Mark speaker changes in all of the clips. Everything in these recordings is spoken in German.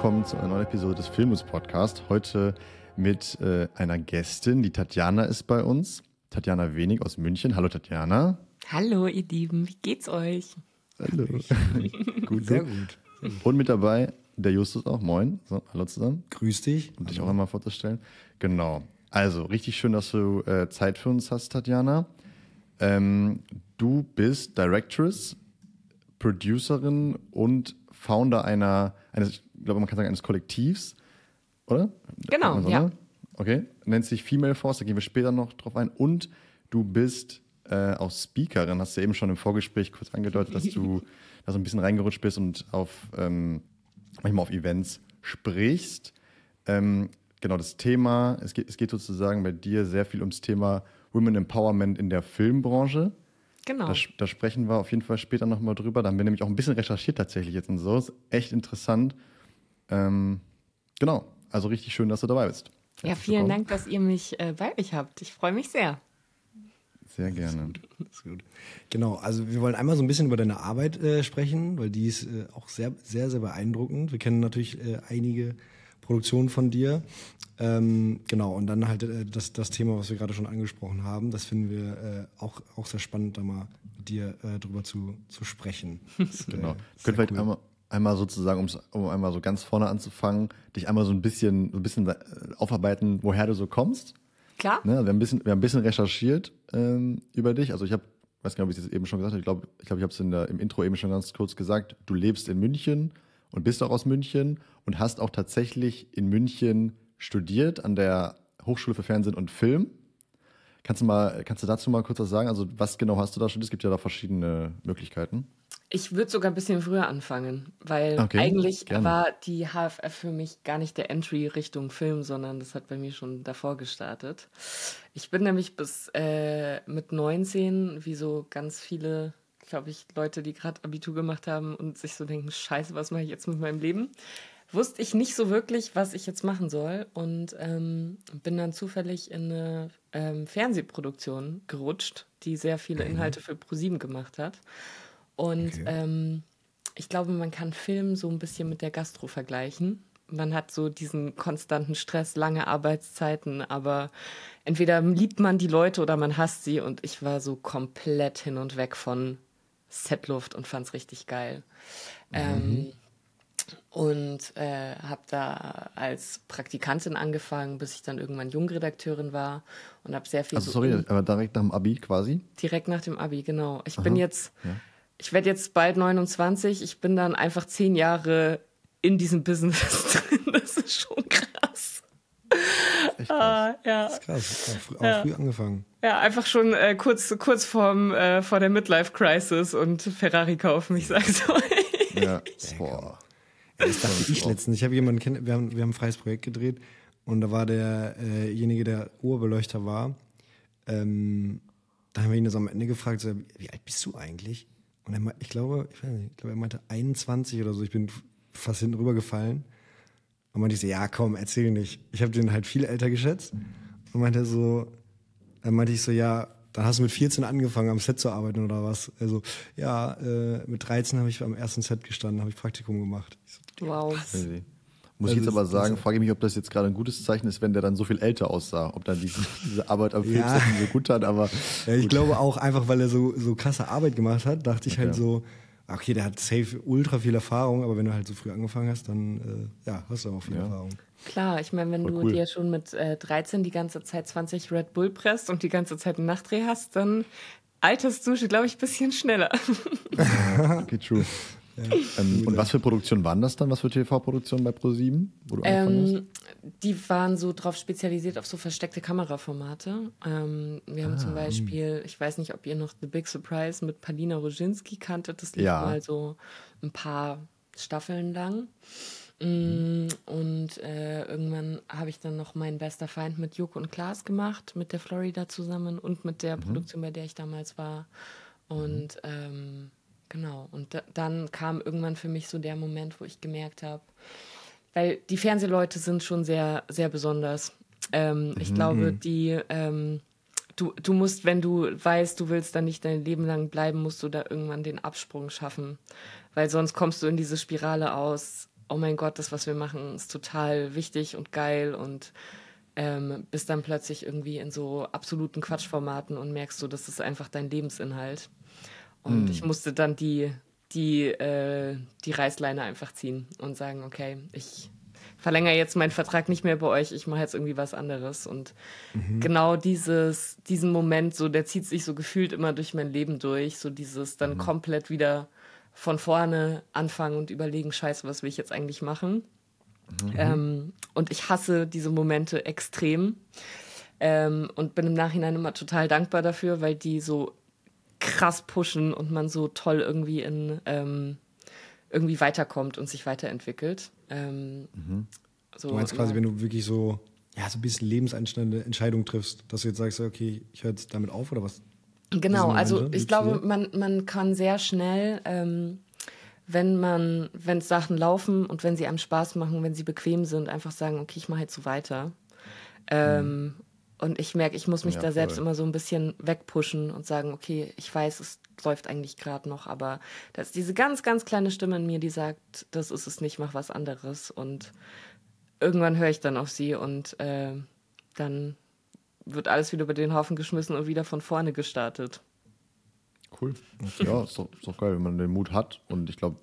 Speaker 1: Willkommen zu einer neuen Episode des Filmus Podcast. Heute mit äh, einer Gästin, die Tatjana ist bei uns. Tatjana Wenig aus München. Hallo Tatjana.
Speaker 2: Hallo ihr Lieben, wie geht's euch?
Speaker 1: Hallo. gut, sehr gut. Und mit dabei der Justus auch. Moin. So, hallo zusammen.
Speaker 3: Grüß dich.
Speaker 1: Um dich auch einmal vorzustellen. Genau. Also, richtig schön, dass du äh, Zeit für uns hast, Tatjana. Ähm, du bist Directress, Producerin und Founder einer, eines, glaube, man kann sagen, eines Kollektivs, oder?
Speaker 2: Genau, ja.
Speaker 1: Okay, nennt sich Female Force, da gehen wir später noch drauf ein. Und du bist äh, auch Speakerin, hast du eben schon im Vorgespräch kurz angedeutet, dass du da so ein bisschen reingerutscht bist und auf ähm, manchmal auf Events sprichst. Ähm, genau, das Thema, es geht, es geht sozusagen bei dir sehr viel ums Thema Women Empowerment in der Filmbranche.
Speaker 2: Genau.
Speaker 1: Da, da, sprechen wir auf jeden Fall später nochmal drüber. Da haben wir nämlich auch ein bisschen recherchiert tatsächlich jetzt und so. Ist echt interessant. Ähm, genau, also richtig schön, dass du dabei bist.
Speaker 2: Ja, vielen Dank, dass ihr mich äh, bei euch habt. Ich freue mich sehr.
Speaker 1: Sehr gerne.
Speaker 3: Das ist, gut. Das ist gut. Genau, also wir wollen einmal so ein bisschen über deine Arbeit äh, sprechen, weil die ist äh, auch sehr, sehr, sehr beeindruckend. Wir kennen natürlich äh, einige Produktionen von dir. Ähm, genau, und dann halt äh, das, das Thema, was wir gerade schon angesprochen haben, das finden wir äh, auch, auch sehr spannend, da mal mit dir äh, drüber zu, zu sprechen. Das,
Speaker 1: genau. Könnt vielleicht cool. einmal, einmal sozusagen, um einmal so ganz vorne anzufangen, dich einmal so ein bisschen, so ein bisschen aufarbeiten, woher du so kommst.
Speaker 2: Klar.
Speaker 1: Ne? Wir, haben ein bisschen, wir haben ein bisschen recherchiert ähm, über dich. Also ich habe, weiß gar nicht, ob ich es eben schon gesagt habe, ich glaube, ich, glaub, ich habe es im Intro eben schon ganz kurz gesagt, du lebst in München und bist auch aus München und hast auch tatsächlich in München studiert an der Hochschule für Fernsehen und Film. Kannst du, mal, kannst du dazu mal kurz was sagen? Also was genau hast du da studiert? Es gibt ja da verschiedene Möglichkeiten.
Speaker 2: Ich würde sogar ein bisschen früher anfangen, weil okay, eigentlich gerne. war die HFF für mich gar nicht der Entry Richtung Film, sondern das hat bei mir schon davor gestartet. Ich bin nämlich bis äh, mit 19, wie so ganz viele, glaube ich, Leute, die gerade Abitur gemacht haben und sich so denken, scheiße, was mache ich jetzt mit meinem Leben? Wusste ich nicht so wirklich, was ich jetzt machen soll und ähm, bin dann zufällig in eine ähm, Fernsehproduktion gerutscht, die sehr viele mhm. Inhalte für ProSieben gemacht hat. Und okay. ähm, ich glaube, man kann Film so ein bisschen mit der Gastro vergleichen. Man hat so diesen konstanten Stress, lange Arbeitszeiten, aber entweder liebt man die Leute oder man hasst sie. Und ich war so komplett hin und weg von Setluft und fand es richtig geil. Mhm. Ähm, und äh, habe da als Praktikantin angefangen, bis ich dann irgendwann Jungredakteurin war und habe sehr viel.
Speaker 1: Also sorry, aber direkt nach dem Abi quasi?
Speaker 2: Direkt nach dem Abi, genau. Ich Aha, bin jetzt ja ich werde jetzt bald 29, ich bin dann einfach zehn Jahre in diesem Business drin. Das ist schon krass.
Speaker 3: Echt krass. Ah, ja. Das ist krass. Auch, früh, auch ja. früh angefangen.
Speaker 2: Ja, einfach schon äh, kurz, kurz vorm, äh, vor der Midlife-Crisis und Ferrari kaufen, ich sag's euch.
Speaker 1: Ja, boah.
Speaker 3: Das dachte ich letztens. Ich habe jemanden kennt, wir haben, wir haben ein freies Projekt gedreht und da war derjenige, äh der Urbeleuchter war. Ähm, da haben wir ihn das am Ende gefragt, so, wie alt bist du eigentlich? Und er, ich glaube, ich weiß nicht, ich glaube, er meinte 21 oder so. Ich bin fast hinten rübergefallen. Und meinte ich so, ja, komm, erzähl nicht. Ich habe den halt viel älter geschätzt. Und meinte so, dann meinte ich so, ja, dann hast du mit 14 angefangen, am Set zu arbeiten oder was? Also, ja, äh, mit 13 habe ich am ersten Set gestanden, habe ich Praktikum gemacht.
Speaker 2: So, wow.
Speaker 1: Muss ich jetzt aber sagen, frage ich mich, ob das jetzt gerade ein gutes Zeichen ist, wenn der dann so viel älter aussah. Ob dann diese, diese Arbeit am Film ja. so gut hat, aber.
Speaker 3: Ja, ich glaube auch einfach, weil er so, so krasse Arbeit gemacht hat, dachte ich halt so, okay, der hat safe ultra viel Erfahrung, aber wenn du halt so früh angefangen hast, dann äh, ja, hast du auch viel ja. Erfahrung.
Speaker 2: Klar, ich meine, wenn Voll du cool. dir schon mit äh, 13 die ganze Zeit 20 Red Bull presst und die ganze Zeit einen Nachtdreh hast, dann alterst du, glaube ich, ein bisschen schneller.
Speaker 1: okay, true. Ähm, und was für Produktionen waren das dann? Was für TV-Produktionen bei ProSieben, wo du
Speaker 2: ähm, Die waren so drauf spezialisiert auf so versteckte Kameraformate. Ähm, wir haben ah, zum Beispiel, ich weiß nicht, ob ihr noch The Big Surprise mit Palina Roginski kanntet. Das lief ja. mal so ein paar Staffeln lang. Mhm. Und äh, irgendwann habe ich dann noch meinen bester Feind mit Joko und Klaas gemacht, mit der Florida zusammen und mit der mhm. Produktion, bei der ich damals war. Und mhm. Genau. Und da, dann kam irgendwann für mich so der Moment, wo ich gemerkt habe, weil die Fernsehleute sind schon sehr, sehr besonders. Ähm, ich mhm. glaube, die, ähm, du, du musst, wenn du weißt, du willst da nicht dein Leben lang bleiben, musst du da irgendwann den Absprung schaffen. Weil sonst kommst du in diese Spirale aus, oh mein Gott, das, was wir machen, ist total wichtig und geil und ähm, bist dann plötzlich irgendwie in so absoluten Quatschformaten und merkst so, das ist einfach dein Lebensinhalt. Und mm. ich musste dann die, die, äh, die Reißleine einfach ziehen und sagen, okay, ich verlängere jetzt meinen Vertrag nicht mehr bei euch, ich mache jetzt irgendwie was anderes. Und mhm. genau dieses, diesen Moment, so, der zieht sich so gefühlt immer durch mein Leben durch, so dieses dann mhm. komplett wieder von vorne anfangen und überlegen, scheiße, was will ich jetzt eigentlich machen? Mhm. Ähm, und ich hasse diese Momente extrem. Ähm, und bin im Nachhinein immer total dankbar dafür, weil die so krass pushen und man so toll irgendwie in ähm, irgendwie weiterkommt und sich weiterentwickelt. Ähm,
Speaker 3: mhm. so, du meinst quasi, ja. wenn du wirklich so, ja, so ein bisschen lebenseinschneidende Entscheidung triffst, dass du jetzt sagst, okay, ich höre jetzt damit auf oder was?
Speaker 2: Genau, also ich glaube, man, man kann sehr schnell, ähm, wenn man, wenn Sachen laufen und wenn sie einem Spaß machen, wenn sie bequem sind, einfach sagen, okay, ich mache jetzt so weiter. Ähm, mhm. Und ich merke, ich muss mich ja, da selbst immer so ein bisschen wegpushen und sagen, okay, ich weiß, es läuft eigentlich gerade noch, aber da ist diese ganz, ganz kleine Stimme in mir, die sagt, das ist es nicht, mach was anderes. Und irgendwann höre ich dann auf sie und äh, dann wird alles wieder über den Haufen geschmissen und wieder von vorne gestartet.
Speaker 1: Cool. Ja, ist doch, ist doch geil, wenn man den Mut hat. Und ich glaube,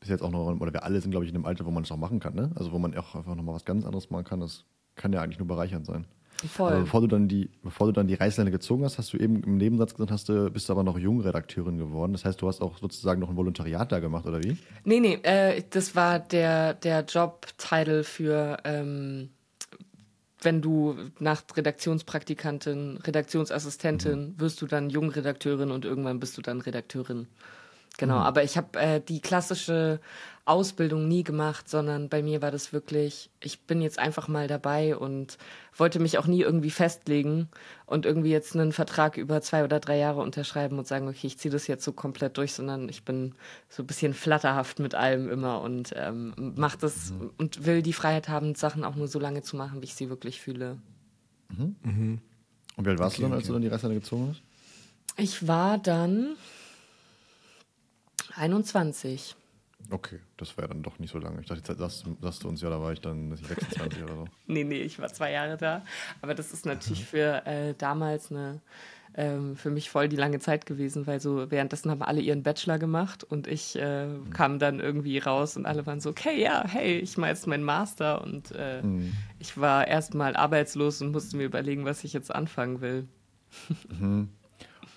Speaker 1: bis jetzt auch noch, oder wir alle sind, glaube ich, in dem Alter, wo man das auch machen kann. Ne? Also wo man auch einfach nochmal was ganz anderes machen kann. Das kann ja eigentlich nur bereichernd sein. Voll. Aber bevor du dann die, bevor du dann die Reißleine gezogen hast, hast du eben im Nebensatz gesagt, hast du, bist du aber noch Jungredakteurin geworden. Das heißt, du hast auch sozusagen noch ein Volontariat da gemacht, oder wie?
Speaker 2: Nee, nee, äh, das war der, der Jobtitel für, ähm, wenn du nach Redaktionspraktikantin, Redaktionsassistentin, mhm. wirst du dann Jungredakteurin und irgendwann bist du dann Redakteurin. Genau, mhm. aber ich habe äh, die klassische Ausbildung nie gemacht, sondern bei mir war das wirklich, ich bin jetzt einfach mal dabei und wollte mich auch nie irgendwie festlegen und irgendwie jetzt einen Vertrag über zwei oder drei Jahre unterschreiben und sagen, okay, ich ziehe das jetzt so komplett durch, sondern ich bin so ein bisschen flatterhaft mit allem immer und ähm, mache das mhm. und will die Freiheit haben, Sachen auch nur so lange zu machen, wie ich sie wirklich fühle.
Speaker 1: Mhm. Mhm. Und wie alt warst okay, du dann, als okay. du dann die Reißleine gezogen hast?
Speaker 2: Ich war dann 21.
Speaker 1: Okay, das wäre dann doch nicht so lange. Ich dachte, jetzt sagst, sagst du uns ja, da war ich dann 26 oder so.
Speaker 2: Nee, nee, ich war zwei Jahre da. Aber das ist natürlich für äh, damals eine, ähm, für mich voll die lange Zeit gewesen, weil so währenddessen haben alle ihren Bachelor gemacht und ich äh, mhm. kam dann irgendwie raus und alle waren so, okay, ja, hey, ich mache jetzt meinen Master und äh, mhm. ich war erstmal arbeitslos und musste mir überlegen, was ich jetzt anfangen will.
Speaker 1: Mhm.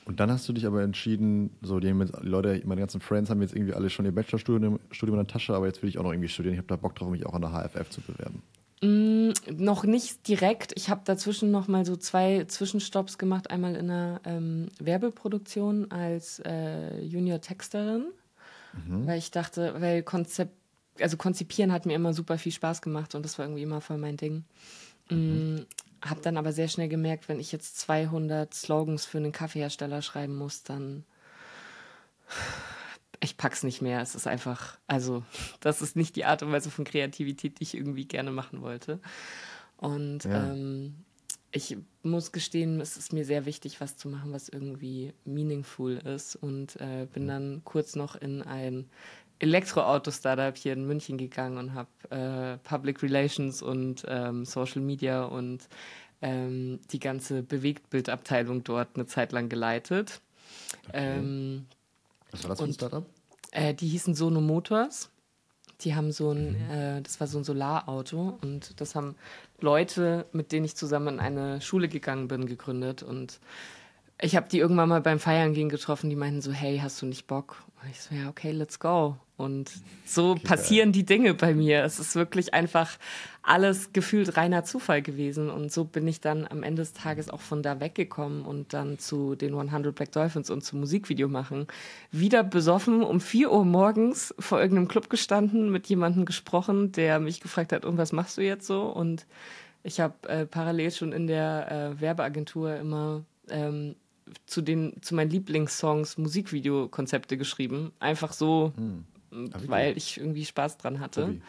Speaker 1: Und dann hast du dich aber entschieden, so die Leute, meine ganzen Friends haben jetzt irgendwie alle schon ihr Bachelorstudium Studium in der Tasche, aber jetzt will ich auch noch irgendwie studieren. Ich habe da Bock drauf, mich auch an der HFF zu bewerben.
Speaker 2: Mm, noch nicht direkt. Ich habe dazwischen noch mal so zwei Zwischenstopps gemacht. Einmal in einer ähm, Werbeproduktion als äh, Junior-Texterin, mhm. weil ich dachte, weil Konzept, also konzipieren hat mir immer super viel Spaß gemacht und das war irgendwie immer voll mein Ding. Mhm. Habe dann aber sehr schnell gemerkt, wenn ich jetzt 200 Slogans für einen Kaffeehersteller schreiben muss, dann ich pack's nicht mehr. Es ist einfach, also das ist nicht die Art und Weise von Kreativität, die ich irgendwie gerne machen wollte. Und ja. ähm, ich muss gestehen, es ist mir sehr wichtig, was zu machen, was irgendwie meaningful ist. Und äh, bin dann kurz noch in ein Elektroauto-Startup hier in München gegangen und habe äh, Public Relations und ähm, Social Media und ähm, die ganze Bewegtbildabteilung dort eine Zeit lang geleitet. Okay. Ähm,
Speaker 1: Was war das für ein Startup?
Speaker 2: Äh, die hießen Sono Motors. Die haben so ein, mhm. äh, das war so ein Solarauto und das haben Leute, mit denen ich zusammen in eine Schule gegangen bin, gegründet und ich habe die irgendwann mal beim Feiern gehen getroffen, die meinten so, hey, hast du nicht Bock? Und ich so, ja, okay, let's go. Und so okay. passieren die Dinge bei mir. Es ist wirklich einfach alles gefühlt reiner Zufall gewesen. Und so bin ich dann am Ende des Tages auch von da weggekommen und dann zu den 100 Black Dolphins und zum Musikvideo machen. Wieder besoffen, um 4 Uhr morgens vor irgendeinem Club gestanden, mit jemandem gesprochen, der mich gefragt hat, und was machst du jetzt so? Und ich habe äh, parallel schon in der äh, Werbeagentur immer ähm, zu den zu meinen Lieblingssongs Musikvideokonzepte geschrieben. Einfach so, hm. weil ich irgendwie Spaß dran hatte. Hobby.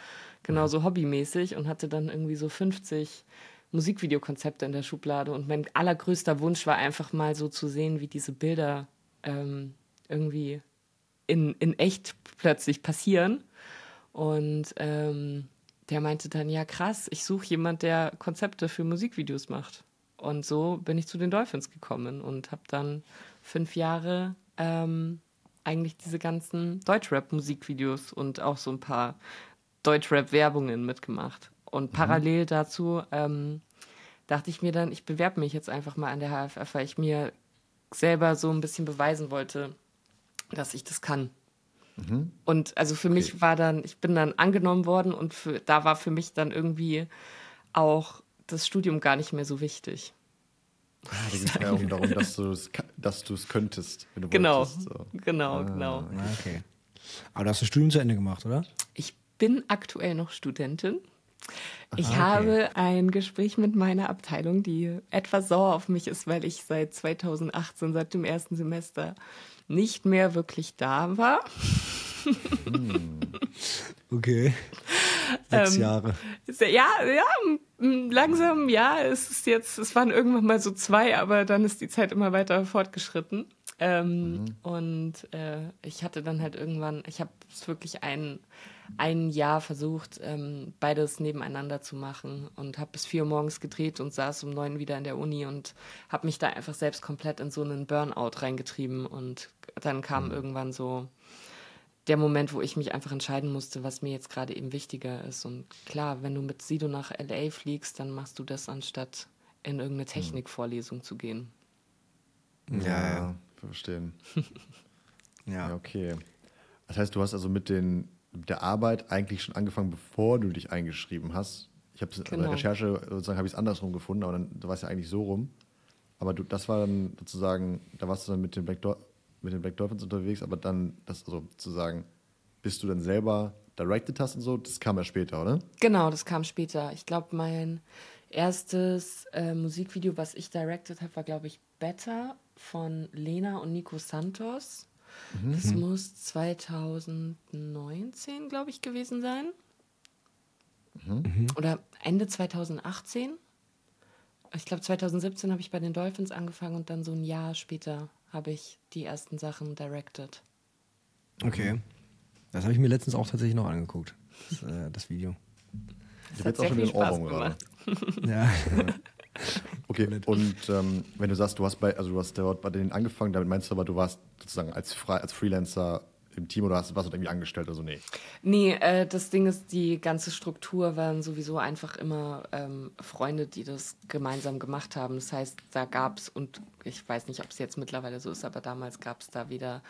Speaker 2: Genau, so hobbymäßig und hatte dann irgendwie so 50 Musikvideokonzepte in der Schublade. Und mein allergrößter Wunsch war einfach mal so zu sehen, wie diese Bilder ähm, irgendwie in, in echt plötzlich passieren. Und ähm, der meinte dann, ja krass, ich suche jemand, der Konzepte für Musikvideos macht. Und so bin ich zu den Dolphins gekommen und habe dann fünf Jahre ähm, eigentlich diese ganzen Deutschrap-Musikvideos und auch so ein paar Deutschrap-Werbungen mitgemacht. Und mhm. parallel dazu ähm, dachte ich mir dann, ich bewerbe mich jetzt einfach mal an der HFF, weil ich mir selber so ein bisschen beweisen wollte, dass ich das kann. Mhm. Und also für okay. mich war dann, ich bin dann angenommen worden und für, da war für mich dann irgendwie auch das Studium gar nicht mehr so wichtig.
Speaker 1: Ah, da ging es ja auch darum, dass du es dass könntest,
Speaker 2: wenn du genau, wolltest. So. Genau, ah, genau.
Speaker 3: Okay. Aber du hast das Studium zu Ende gemacht, oder?
Speaker 2: Ich bin aktuell noch Studentin. Ich okay. habe ein Gespräch mit meiner Abteilung, die etwas sauer auf mich ist, weil ich seit 2018, seit dem ersten Semester, nicht mehr wirklich da war.
Speaker 3: Hm. Okay. Sechs ähm, Jahre.
Speaker 2: Ja, ja, langsam, ja. Es ist jetzt, es waren irgendwann mal so zwei, aber dann ist die Zeit immer weiter fortgeschritten. Ähm, mhm. Und äh, ich hatte dann halt irgendwann, ich habe es wirklich ein, ein Jahr versucht, ähm, beides nebeneinander zu machen und habe bis vier Uhr morgens gedreht und saß um neun wieder in der Uni und habe mich da einfach selbst komplett in so einen Burnout reingetrieben. Und dann kam mhm. irgendwann so der Moment, wo ich mich einfach entscheiden musste, was mir jetzt gerade eben wichtiger ist. Und klar, wenn du mit Sido nach LA fliegst, dann machst du das, anstatt in irgendeine hm. Technikvorlesung zu gehen.
Speaker 1: Ja, ja. verstehen. ja. ja. Okay. Das heißt, du hast also mit, den, mit der Arbeit eigentlich schon angefangen, bevor du dich eingeschrieben hast. Ich habe es genau. in der Recherche sozusagen habe ich es andersrum gefunden, aber dann war es ja eigentlich so rum. Aber du, das war dann sozusagen, da warst du dann mit dem Black, Dot, mit den Black Dolphins unterwegs, aber dann, das also zu sagen, bis du dann selber directed hast und so, das kam ja später, oder?
Speaker 2: Genau, das kam später. Ich glaube, mein erstes äh, Musikvideo, was ich directed habe, war, glaube ich, Better von Lena und Nico Santos. Mhm. Das muss 2019, glaube ich, gewesen sein. Mhm. mhm. Oder Ende 2018. Ich glaube, 2017 habe ich bei den Dolphins angefangen und dann so ein Jahr später habe ich die ersten Sachen directed.
Speaker 3: Okay. Das habe ich mir letztens auch tatsächlich noch angeguckt, das, äh, das Video.
Speaker 1: Ich habe jetzt auch schon den Ohrwurm gerade. ja. Okay, und ähm, wenn du sagst, du hast bei, also du hast dort bei denen angefangen, damit meinst du aber, du warst sozusagen als, Fre als Freelancer im Team oder hast, warst du irgendwie angestellt oder so? Nee.
Speaker 2: Nee, äh, das Ding ist, die ganze Struktur waren sowieso einfach immer ähm, Freunde, die das gemeinsam gemacht haben. Das heißt, da gab es, und ich weiß nicht, ob es jetzt mittlerweile so ist, aber damals gab es da weder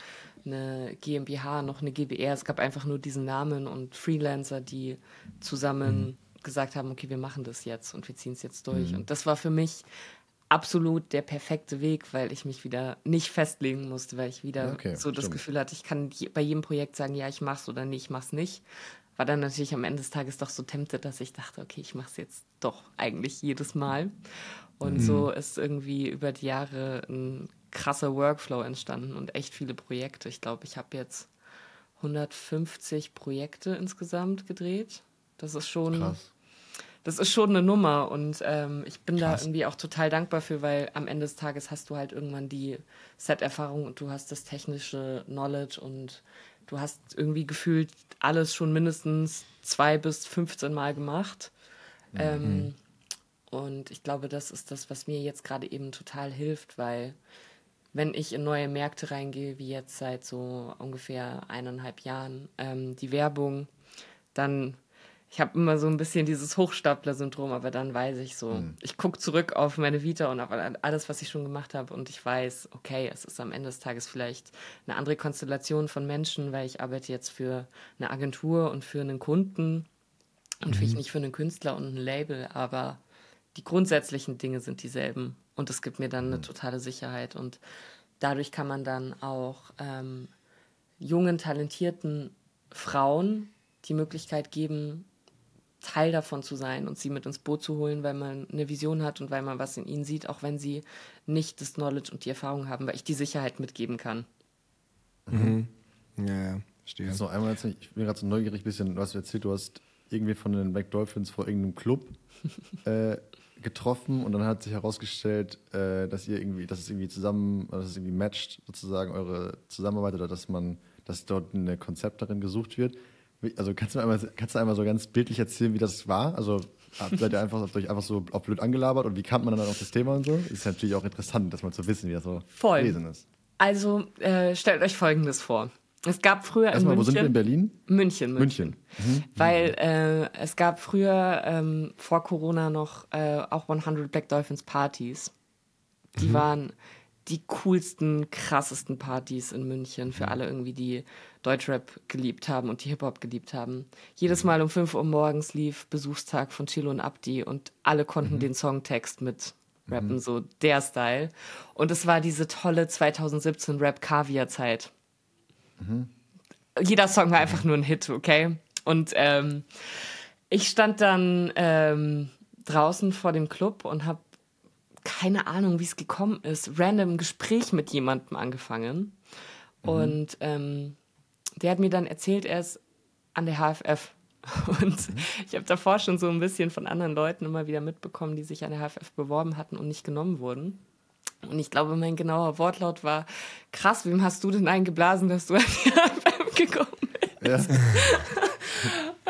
Speaker 2: eine GmbH noch eine GBR. Es gab einfach nur diesen Namen und Freelancer, die zusammen mhm. gesagt haben, okay, wir machen das jetzt und wir ziehen es jetzt durch. Mhm. Und das war für mich absolut der perfekte Weg, weil ich mich wieder nicht festlegen musste, weil ich wieder okay, so das stimmt. Gefühl hatte, ich kann bei jedem Projekt sagen, ja, ich mach's oder nicht, ich mach's nicht. War dann natürlich am Ende des Tages doch so tempted, dass ich dachte, okay, ich mach's jetzt doch eigentlich jedes Mal. Und mhm. so ist irgendwie über die Jahre ein krasser Workflow entstanden und echt viele Projekte. Ich glaube, ich habe jetzt 150 Projekte insgesamt gedreht. Das ist schon Krass das ist schon eine Nummer und ähm, ich bin Krass. da irgendwie auch total dankbar für, weil am Ende des Tages hast du halt irgendwann die Set-Erfahrung und du hast das technische Knowledge und du hast irgendwie gefühlt alles schon mindestens zwei bis 15 Mal gemacht. Mhm. Ähm, und ich glaube, das ist das, was mir jetzt gerade eben total hilft, weil wenn ich in neue Märkte reingehe, wie jetzt seit so ungefähr eineinhalb Jahren, ähm, die Werbung, dann ich habe immer so ein bisschen dieses Hochstapler-Syndrom, aber dann weiß ich so, mhm. ich gucke zurück auf meine Vita und auf alles, was ich schon gemacht habe und ich weiß, okay, es ist am Ende des Tages vielleicht eine andere Konstellation von Menschen, weil ich arbeite jetzt für eine Agentur und für einen Kunden und mhm. vielleicht nicht für einen Künstler und ein Label, aber die grundsätzlichen Dinge sind dieselben und es gibt mir dann eine mhm. totale Sicherheit und dadurch kann man dann auch ähm, jungen, talentierten Frauen die Möglichkeit geben, Teil davon zu sein und sie mit ins Boot zu holen, weil man eine Vision hat und weil man was in ihnen sieht, auch wenn sie nicht das Knowledge und die Erfahrung haben, weil ich die Sicherheit mitgeben kann.
Speaker 3: Mhm. Ja, ja,
Speaker 1: verstehe. So, einmal jetzt, ich bin gerade so neugierig, bisschen, was du erzählt, du hast irgendwie von den Black Dolphins vor irgendeinem Club äh, getroffen und dann hat sich herausgestellt, äh, dass ihr irgendwie, dass es irgendwie zusammen, dass es irgendwie matcht, sozusagen eure Zusammenarbeit oder dass man, dass dort ein Konzept darin gesucht wird. Also kannst du einmal, kannst du einmal so ganz bildlich erzählen, wie das war? Also seid ihr einfach, habt euch einfach so auf blöd angelabert und wie kam man dann auf das Thema und so? Ist natürlich auch interessant, das mal zu wissen, wie das so
Speaker 2: Voll. gewesen ist. Also äh, stellt euch Folgendes vor. Es gab früher
Speaker 1: Erstmal, in München. Wo sind wir in Berlin?
Speaker 2: München. München. München. Mhm. Weil äh, es gab früher ähm, vor Corona noch äh, auch 100 Black Dolphins Partys. Die mhm. waren die coolsten, krassesten Partys in München für mhm. alle irgendwie, die Deutschrap geliebt haben und die Hip-Hop geliebt haben. Jedes Mal um 5 Uhr morgens lief Besuchstag von Chilo und Abdi und alle konnten mhm. den Songtext mit rappen, mhm. so der Style. Und es war diese tolle 2017 Rap-Kaviar-Zeit. Mhm. Jeder Song war einfach nur ein Hit, okay? Und ähm, ich stand dann ähm, draußen vor dem Club und habe keine Ahnung, wie es gekommen ist, random Gespräch mit jemandem angefangen. Mhm. Und ähm, der hat mir dann erzählt, er ist an der HFF. Und mhm. ich habe davor schon so ein bisschen von anderen Leuten immer wieder mitbekommen, die sich an der HFF beworben hatten und nicht genommen wurden. Und ich glaube, mein genauer Wortlaut war: Krass, wem hast du denn eingeblasen, dass du an die HFF gekommen bist? Ja.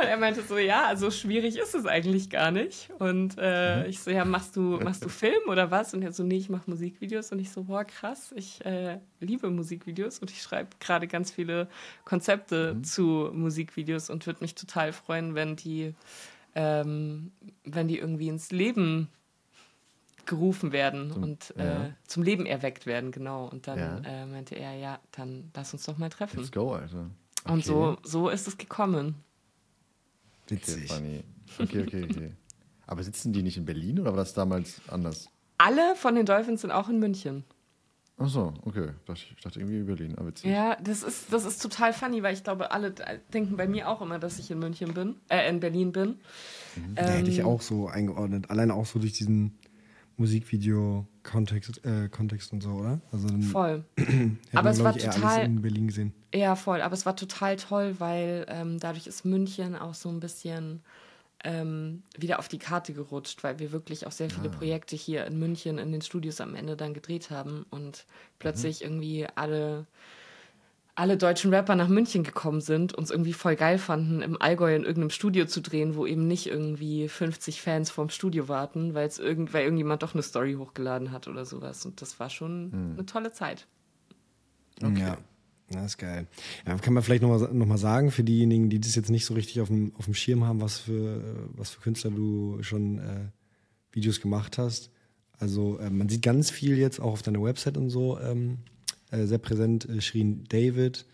Speaker 2: Und er meinte so, ja, so schwierig ist es eigentlich gar nicht. Und äh, mhm. ich so, ja, machst du, machst du Film oder was? Und er so, nee, ich mache Musikvideos. Und ich so, boah, krass, ich äh, liebe Musikvideos und ich schreibe gerade ganz viele Konzepte mhm. zu Musikvideos und würde mich total freuen, wenn die, ähm, wenn die irgendwie ins Leben gerufen werden zum, und äh, ja. zum Leben erweckt werden, genau. Und dann ja. äh, meinte er, ja, dann lass uns doch mal treffen.
Speaker 1: Let's go, also.
Speaker 2: Okay. Und so, so ist es gekommen.
Speaker 1: Witzig. Okay, okay, okay, okay. Aber sitzen die nicht in Berlin oder war das damals anders?
Speaker 2: Alle von den Dolphins sind auch in München.
Speaker 1: Ach so, okay. Ich dachte irgendwie in Berlin, aber witzig.
Speaker 2: Ja, das ist, das ist total funny, weil ich glaube, alle denken bei mir auch immer, dass ich in München bin, äh, in Berlin bin.
Speaker 3: Mhm. Ähm, hätte ich auch so eingeordnet. Alleine auch so durch diesen Musikvideo-Kontext äh, Kontext und so, oder?
Speaker 2: Also dann voll. aber es war total
Speaker 3: in Berlin gesehen.
Speaker 2: Ja, voll. Aber es war total toll, weil ähm, dadurch ist München auch so ein bisschen ähm, wieder auf die Karte gerutscht, weil wir wirklich auch sehr viele ah. Projekte hier in München in den Studios am Ende dann gedreht haben und plötzlich mhm. irgendwie alle alle deutschen Rapper nach München gekommen sind, uns irgendwie voll geil fanden, im Allgäu in irgendeinem Studio zu drehen, wo eben nicht irgendwie 50 Fans vorm Studio warten, weil es irgend, weil irgendjemand doch eine Story hochgeladen hat oder sowas. Und das war schon hm. eine tolle Zeit.
Speaker 3: Okay. Ja. Das ist geil. Ja, kann man vielleicht nochmal noch mal sagen, für diejenigen, die das jetzt nicht so richtig auf dem, auf dem Schirm haben, was für, was für Künstler du schon äh, Videos gemacht hast. Also äh, man sieht ganz viel jetzt auch auf deiner Website und so ähm, äh, sehr präsent. Äh, Shirin David.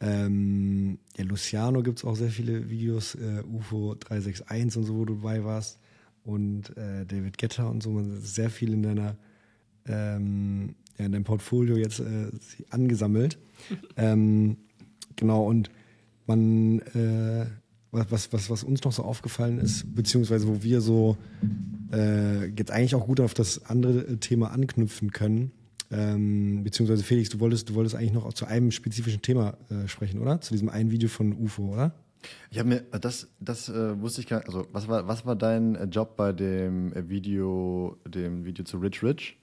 Speaker 3: Ähm, ja, Luciano gibt es auch sehr viele Videos. Äh, UFO 361 und so, wo du dabei warst. Und äh, David Getter und so. Man sehr viel in deiner ähm, ja, in deinem Portfolio jetzt äh, angesammelt. ähm, genau, und man, äh, was, was, was uns noch so aufgefallen ist, beziehungsweise wo wir so äh, jetzt eigentlich auch gut auf das andere Thema anknüpfen können, ähm, beziehungsweise Felix, du wolltest, du wolltest eigentlich noch zu einem spezifischen Thema äh, sprechen, oder? Zu diesem einen Video von UFO, oder?
Speaker 1: Ich habe mir, das, das äh, wusste ich gar nicht, also was war, was war dein äh, Job bei dem äh, Video, dem Video zu Rich Rich?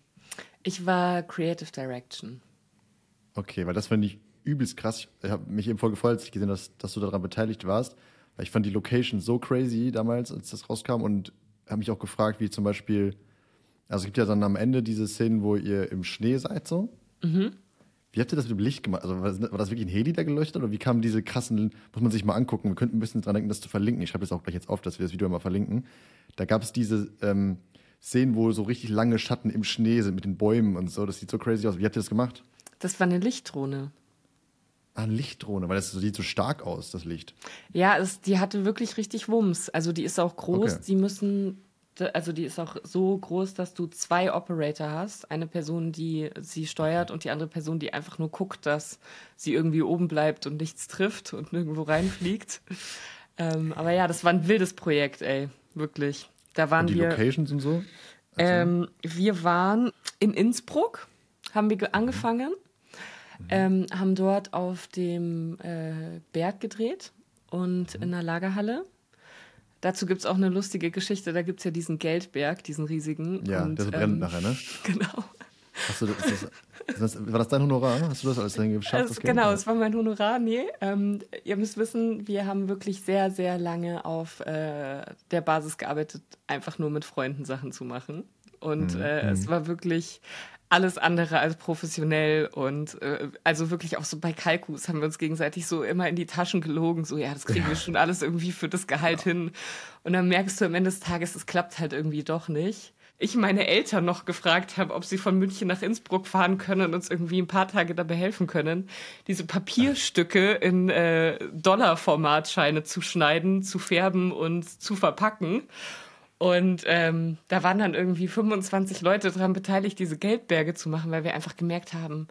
Speaker 2: Ich war Creative Direction.
Speaker 1: Okay, weil das fand ich übelst krass. Ich habe mich eben voll gefreut, als ich gesehen habe, dass, dass du daran beteiligt warst, weil ich fand die Location so crazy damals, als das rauskam und habe mich auch gefragt, wie zum Beispiel also es gibt ja dann am Ende diese Szenen, wo ihr im Schnee seid so. Mhm. Wie habt ihr das mit dem Licht gemacht? Also war das wirklich ein Heli, der geleuchtet oder wie kamen diese krassen, muss man sich mal angucken, wir könnten ein bisschen dran denken, das zu verlinken. Ich schreibe das auch gleich jetzt auf, dass wir das Video mal verlinken. Da gab es diese ähm, Szenen, wo so richtig lange Schatten im Schnee sind mit den Bäumen und so. Das sieht so crazy aus. Wie habt ihr das gemacht?
Speaker 2: Das war eine Lichtdrohne.
Speaker 1: Ah, eine Lichtdrohne, weil das sieht so stark aus, das Licht.
Speaker 2: Ja, es, die hatte wirklich richtig Wumms. Also die ist auch groß. Okay. Die müssen also die ist auch so groß, dass du zwei Operator hast. Eine Person, die sie steuert und die andere Person, die einfach nur guckt, dass sie irgendwie oben bleibt und nichts trifft und nirgendwo reinfliegt. ähm, aber ja, das war ein wildes Projekt, ey, wirklich. Da waren und
Speaker 1: die
Speaker 2: wir,
Speaker 1: Locations und so?
Speaker 2: Also. Ähm, wir waren in Innsbruck, haben wir angefangen, mhm. ähm, haben dort auf dem äh, Berg gedreht und mhm. in der Lagerhalle. Dazu gibt es auch eine lustige Geschichte. Da gibt es ja diesen Geldberg, diesen riesigen.
Speaker 1: Ja, und, der brennt ähm, nachher, ne?
Speaker 2: Genau.
Speaker 1: Hast du das, das, war das dein Honorar? Hast du das alles dann geschafft?
Speaker 2: Also, genau, es war mein Honorar. Nee, ähm, ihr müsst wissen, wir haben wirklich sehr, sehr lange auf äh, der Basis gearbeitet, einfach nur mit Freunden Sachen zu machen. Und mhm. äh, es mhm. war wirklich alles andere als professionell und äh, also wirklich auch so bei Kalkus haben wir uns gegenseitig so immer in die Taschen gelogen, so ja, das kriegen ja. wir schon alles irgendwie für das Gehalt ja. hin. Und dann merkst du am Ende des Tages, es klappt halt irgendwie doch nicht. Ich meine Eltern noch gefragt habe, ob sie von München nach Innsbruck fahren können und uns irgendwie ein paar Tage dabei helfen können, diese Papierstücke in äh, Dollarformatscheine zu schneiden, zu färben und zu verpacken. Und ähm, da waren dann irgendwie 25 Leute daran beteiligt, diese Geldberge zu machen, weil wir einfach gemerkt haben,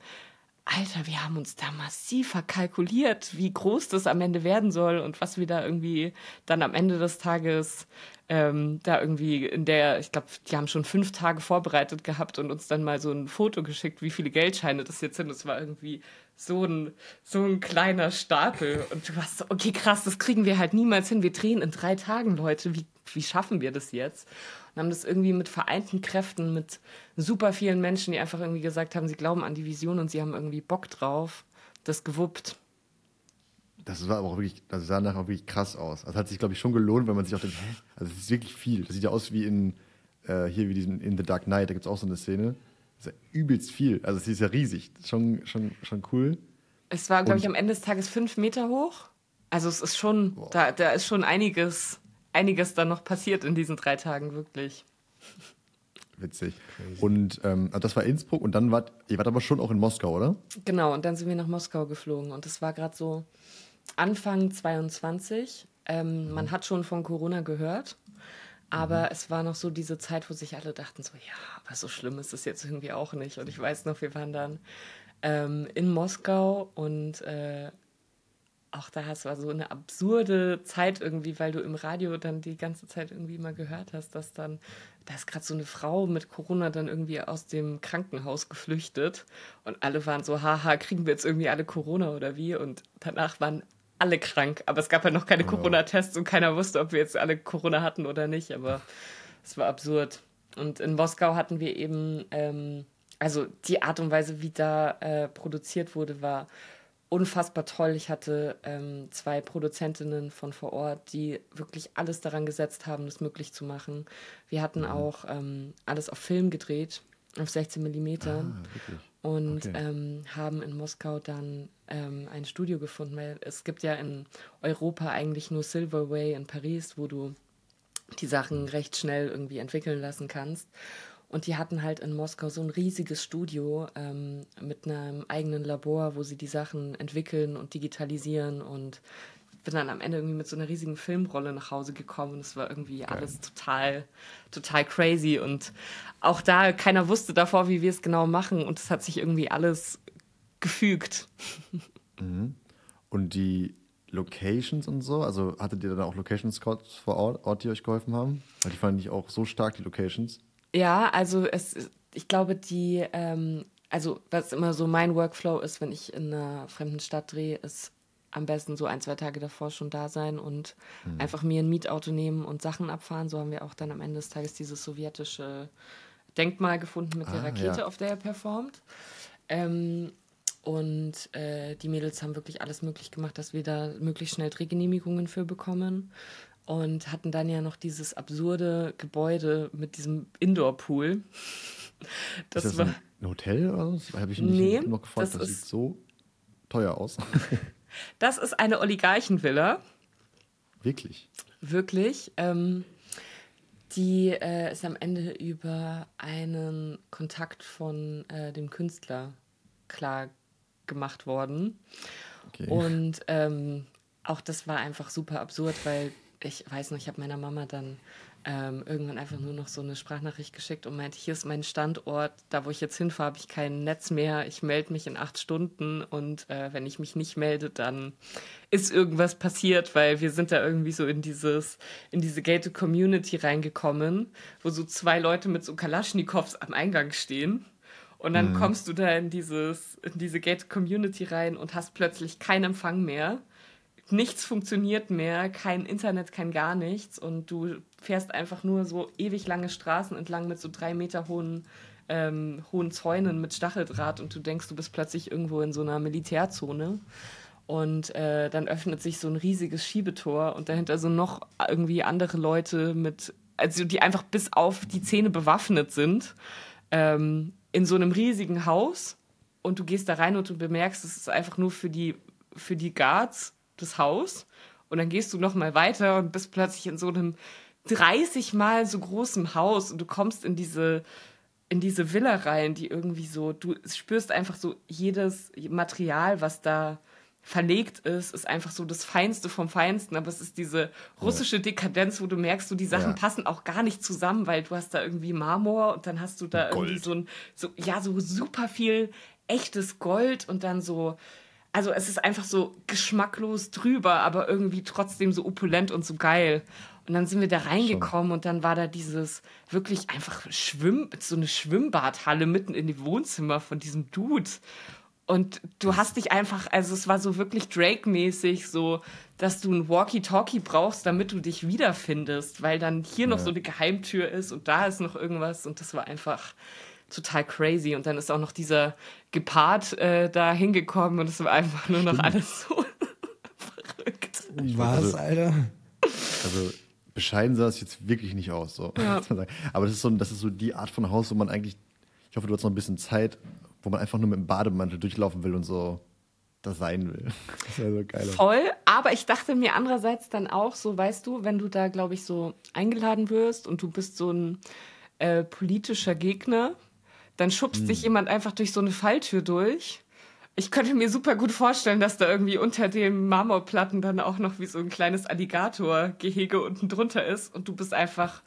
Speaker 2: Alter, wir haben uns da massiv verkalkuliert, wie groß das am Ende werden soll und was wir da irgendwie dann am Ende des Tages ähm, da irgendwie in der, ich glaube, die haben schon fünf Tage vorbereitet gehabt und uns dann mal so ein Foto geschickt, wie viele Geldscheine das jetzt sind. Das war irgendwie so ein, so ein kleiner Stapel. Und du warst so, okay, krass, das kriegen wir halt niemals hin. Wir drehen in drei Tagen, Leute. Wie, wie schaffen wir das jetzt? Und haben das irgendwie mit vereinten Kräften, mit super vielen Menschen, die einfach irgendwie gesagt haben, sie glauben an die Vision und sie haben irgendwie Bock drauf, das gewuppt.
Speaker 1: Das war aber auch wirklich, das sah nachher auch wirklich krass aus. Das hat sich, glaube ich, schon gelohnt, wenn man sich auch denkt? Also, es ist wirklich viel. Das sieht ja aus wie in, äh, hier wie diesen In the Dark Knight, da gibt es auch so eine Szene ist ja übelst viel. Also sie ist ja riesig. Schon, schon, schon cool.
Speaker 2: Es war, glaube ich, am Ende des Tages fünf Meter hoch. Also es ist schon, da, da ist schon einiges, einiges dann noch passiert in diesen drei Tagen, wirklich.
Speaker 1: Witzig. Und ähm, also das war Innsbruck und dann wart ihr wart aber schon auch in Moskau, oder?
Speaker 2: Genau, und dann sind wir nach Moskau geflogen. Und das war gerade so Anfang 22. Ähm, mhm. Man hat schon von Corona gehört. Aber mhm. es war noch so diese Zeit, wo sich alle dachten, so, ja, aber so schlimm ist es jetzt irgendwie auch nicht. Und ich weiß noch, wir waren dann ähm, in Moskau und äh, auch da es war so eine absurde Zeit irgendwie, weil du im Radio dann die ganze Zeit irgendwie mal gehört hast, dass dann, da ist gerade so eine Frau mit Corona dann irgendwie aus dem Krankenhaus geflüchtet und alle waren so, haha, kriegen wir jetzt irgendwie alle Corona oder wie? Und danach waren alle krank, aber es gab ja halt noch keine Corona-Tests und keiner wusste, ob wir jetzt alle Corona hatten oder nicht, aber es war absurd. Und in Moskau hatten wir eben, ähm, also die Art und Weise, wie da äh, produziert wurde, war unfassbar toll. Ich hatte ähm, zwei Produzentinnen von vor Ort, die wirklich alles daran gesetzt haben, das möglich zu machen. Wir hatten mhm. auch ähm, alles auf Film gedreht, auf 16 Millimeter. Ah, und okay. ähm, haben in Moskau dann ähm, ein Studio gefunden, weil es gibt ja in Europa eigentlich nur Silverway in Paris, wo du die Sachen recht schnell irgendwie entwickeln lassen kannst. Und die hatten halt in Moskau so ein riesiges Studio ähm, mit einem eigenen Labor, wo sie die Sachen entwickeln und digitalisieren und bin dann am Ende irgendwie mit so einer riesigen Filmrolle nach Hause gekommen und es war irgendwie Geil. alles total, total crazy und auch da keiner wusste davor, wie wir es genau machen und es hat sich irgendwie alles gefügt.
Speaker 1: Mhm. Und die Locations und so, also hattet ihr dann auch Location Scouts vor Ort, Ort, die euch geholfen haben? Weil die fand ich auch so stark, die Locations.
Speaker 2: Ja, also es, ich glaube, die, ähm, also was immer so mein Workflow ist, wenn ich in einer fremden Stadt drehe, ist am besten so ein, zwei Tage davor schon da sein und mhm. einfach mir ein Mietauto nehmen und Sachen abfahren. So haben wir auch dann am Ende des Tages dieses sowjetische Denkmal gefunden mit ah, der Rakete, ja. auf der er performt. Ähm, und äh, die Mädels haben wirklich alles möglich gemacht, dass wir da möglichst schnell Drehgenehmigungen für bekommen. Und hatten dann ja noch dieses absurde Gebäude mit diesem Indoor-Pool.
Speaker 1: Das, ist das war ein Hotel oder so? Habe ich mich nee, noch gefragt. Das, das sieht so teuer aus.
Speaker 2: Das ist eine Oligarchenvilla.
Speaker 1: Wirklich?
Speaker 2: Wirklich. Ähm, die äh, ist am Ende über einen Kontakt von äh, dem Künstler klar gemacht worden. Okay. Und ähm, auch das war einfach super absurd, weil ich weiß noch, ich habe meiner Mama dann ähm, irgendwann einfach nur noch so eine Sprachnachricht geschickt und meinte, hier ist mein Standort, da wo ich jetzt hinfahre, habe ich kein Netz mehr, ich melde mich in acht Stunden und äh, wenn ich mich nicht melde, dann ist irgendwas passiert, weil wir sind da irgendwie so in dieses, in diese gated Community reingekommen, wo so zwei Leute mit so Kalaschnikows am Eingang stehen. Und dann mhm. kommst du da in dieses, in diese gated Community rein und hast plötzlich keinen Empfang mehr nichts funktioniert mehr, kein Internet, kein gar nichts und du fährst einfach nur so ewig lange Straßen entlang mit so drei Meter hohen ähm, hohen Zäunen mit Stacheldraht und du denkst, du bist plötzlich irgendwo in so einer Militärzone. Und äh, dann öffnet sich so ein riesiges Schiebetor und dahinter so noch irgendwie andere Leute mit, also die einfach bis auf die Zähne bewaffnet sind, ähm, in so einem riesigen Haus. Und du gehst da rein und du bemerkst, es ist einfach nur für die, für die Guards das Haus. Und dann gehst du noch mal weiter und bist plötzlich in so einem 30 mal so großen Haus und du kommst in diese in diese Villa rein, die irgendwie so, du spürst einfach so jedes Material, was da verlegt ist, ist einfach so das Feinste vom Feinsten, aber es ist diese russische Dekadenz, wo du merkst, so die Sachen ja. passen auch gar nicht zusammen, weil du hast da irgendwie Marmor und dann hast du da Gold. irgendwie so ein, so, ja, so super viel echtes Gold und dann so also es ist einfach so geschmacklos drüber, aber irgendwie trotzdem so opulent und so geil. Und dann sind wir da reingekommen Schon. und dann war da dieses wirklich einfach Schwimm, so eine Schwimmbadhalle mitten in dem Wohnzimmer von diesem Dude. Und du hast dich einfach, also es war so wirklich Drake-mäßig, so, dass du ein Walkie-Talkie brauchst, damit du dich wiederfindest, weil dann hier ja. noch so eine Geheimtür ist und da ist noch irgendwas und das war einfach, total crazy. Und dann ist auch noch dieser Gepard äh, da hingekommen und es war einfach nur noch alles so verrückt.
Speaker 3: Was, also, Alter?
Speaker 1: Also bescheiden sah es jetzt wirklich nicht aus. So. Ja. Aber das ist, so, das ist so die Art von Haus, wo man eigentlich, ich hoffe, du hast noch ein bisschen Zeit, wo man einfach nur mit dem Bademantel durchlaufen will und so das sein will.
Speaker 2: Das wäre so geil. Voll, aber ich dachte mir andererseits dann auch so, weißt du, wenn du da, glaube ich, so eingeladen wirst und du bist so ein äh, politischer Gegner, dann schubst hm. dich jemand einfach durch so eine Falltür durch. Ich könnte mir super gut vorstellen, dass da irgendwie unter den Marmorplatten dann auch noch wie so ein kleines Alligator-Gehege unten drunter ist und du bist einfach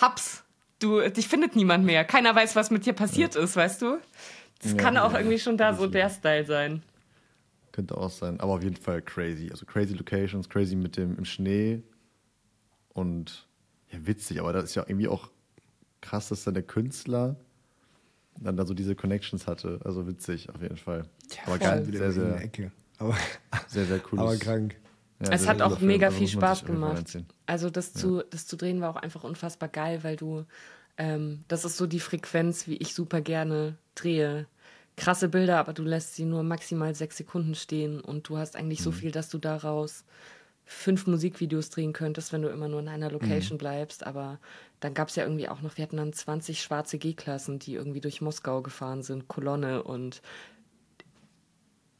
Speaker 2: Haps. Du, dich findet niemand mehr. Keiner weiß, was mit dir passiert ja. ist, weißt du? Das ja, kann auch ja, irgendwie schon da so der Style sein.
Speaker 1: Könnte auch sein, aber auf jeden Fall crazy. Also crazy Locations, crazy mit dem im Schnee und ja, witzig, aber das ist ja irgendwie auch krass, dass dann der Künstler dann da so diese Connections hatte. Also witzig auf jeden Fall. Ja, aber geil, sehr, sehr, Ecke. Aber, sehr, sehr cool.
Speaker 3: Aber krank.
Speaker 2: Ja, es hat auch mega viel Spaß gemacht. Also das, ja. zu, das zu drehen war auch einfach unfassbar geil, weil du, ähm, das ist so die Frequenz, wie ich super gerne drehe. Krasse Bilder, aber du lässt sie nur maximal sechs Sekunden stehen und du hast eigentlich mhm. so viel, dass du daraus fünf Musikvideos drehen könntest, wenn du immer nur in einer Location mhm. bleibst. Aber dann gab es ja irgendwie auch noch, wir hatten dann 20 schwarze G-Klassen, die irgendwie durch Moskau gefahren sind, Kolonne. Und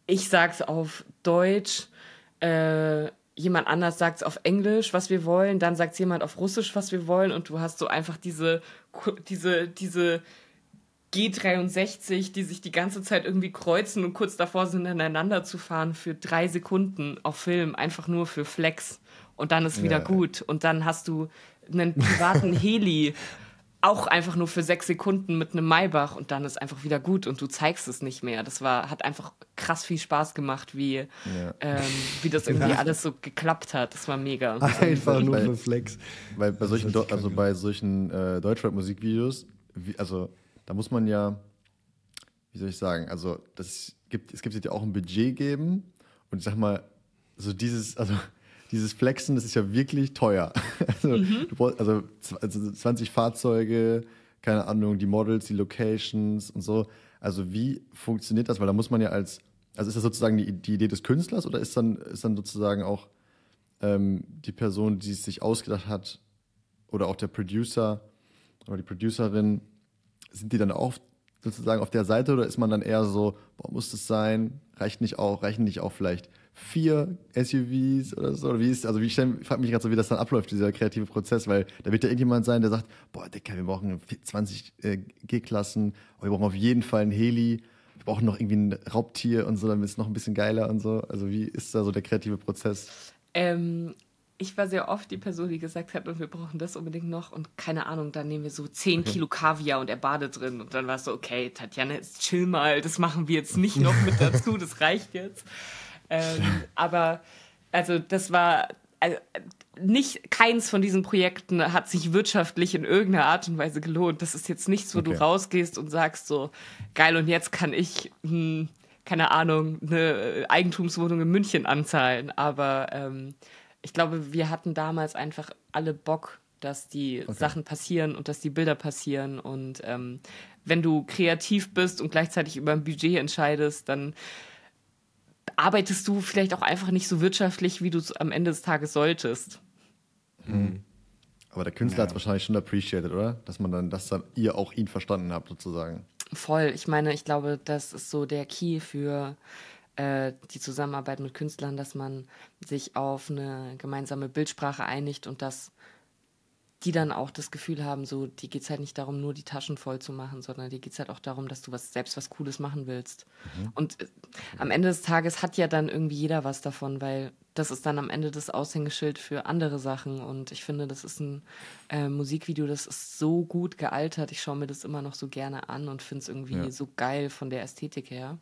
Speaker 2: ich sag's auf Deutsch, äh, jemand anders sagt es auf Englisch, was wir wollen, dann sagt jemand auf Russisch, was wir wollen. Und du hast so einfach diese, diese, diese G63, die sich die ganze Zeit irgendwie kreuzen und kurz davor sind, ineinander zu fahren für drei Sekunden auf Film, einfach nur für Flex. Und dann ist wieder ja. gut. Und dann hast du einen privaten Heli, auch einfach nur für sechs Sekunden mit einem Maybach und dann ist einfach wieder gut und du zeigst es nicht mehr. Das war, hat einfach krass viel Spaß gemacht, wie, ja. ähm, wie das irgendwie alles so geklappt hat. Das war mega.
Speaker 3: Einfach nur für Flex.
Speaker 1: Weil bei solchen, also bei solchen äh, Deutschrap-Musikvideos, also da muss man ja, wie soll ich sagen, also das gibt, es gibt ja auch ein Budget geben und ich sag mal, so dieses, also dieses Flexen, das ist ja wirklich teuer. Also, mhm. brauchst, also, also 20 Fahrzeuge, keine Ahnung, die Models, die Locations und so. Also wie funktioniert das? Weil da muss man ja als, also ist das sozusagen die, die Idee des Künstlers oder ist dann, ist dann sozusagen auch ähm, die Person, die es sich ausgedacht hat oder auch der Producer oder die Producerin, sind die dann auch sozusagen auf der Seite oder ist man dann eher so, boah, muss das sein? Reicht nicht auch, reichen nicht auch vielleicht vier SUVs oder so? Oder wie ist, also wie ich frage mich gerade so, wie das dann abläuft, dieser kreative Prozess, weil da wird ja irgendjemand sein, der sagt, boah, Dicker, wir brauchen 20 äh, G-Klassen, wir brauchen auf jeden Fall ein Heli, wir brauchen noch irgendwie ein Raubtier und so, dann ist es noch ein bisschen geiler und so. Also wie ist da so der kreative Prozess?
Speaker 2: Ähm, ich war sehr oft die Person, die gesagt hat, und wir brauchen das unbedingt noch. Und keine Ahnung, dann nehmen wir so 10 okay. Kilo Kaviar und er badet drin. Und dann war es so, okay, Tatjana, jetzt chill mal, das machen wir jetzt nicht noch mit dazu, das reicht jetzt. Ähm, aber also das war also, nicht keins von diesen Projekten hat sich wirtschaftlich in irgendeiner Art und Weise gelohnt. Das ist jetzt nichts, wo okay. du rausgehst und sagst so geil und jetzt kann ich hm, keine Ahnung eine Eigentumswohnung in München anzahlen. Aber ähm, ich glaube, wir hatten damals einfach alle Bock, dass die okay. Sachen passieren und dass die Bilder passieren. Und ähm, wenn du kreativ bist und gleichzeitig über ein Budget entscheidest, dann arbeitest du vielleicht auch einfach nicht so wirtschaftlich, wie du es am Ende des Tages solltest.
Speaker 1: Mhm. Aber der Künstler ja. hat es wahrscheinlich schon appreciated, oder? Dass man dann, dass dann ihr auch ihn verstanden habt, sozusagen.
Speaker 2: Voll. Ich meine, ich glaube, das ist so der Key für äh, die Zusammenarbeit mit Künstlern, dass man sich auf eine gemeinsame Bildsprache einigt und dass die dann auch das Gefühl haben, so, die geht es halt nicht darum, nur die Taschen voll zu machen, sondern die geht es halt auch darum, dass du was, selbst was Cooles machen willst. Mhm. Und äh, am Ende des Tages hat ja dann irgendwie jeder was davon, weil das ist dann am Ende das Aushängeschild für andere Sachen. Und ich finde, das ist ein äh, Musikvideo, das ist so gut gealtert. Ich schaue mir das immer noch so gerne an und finde es irgendwie ja. so geil von der Ästhetik her,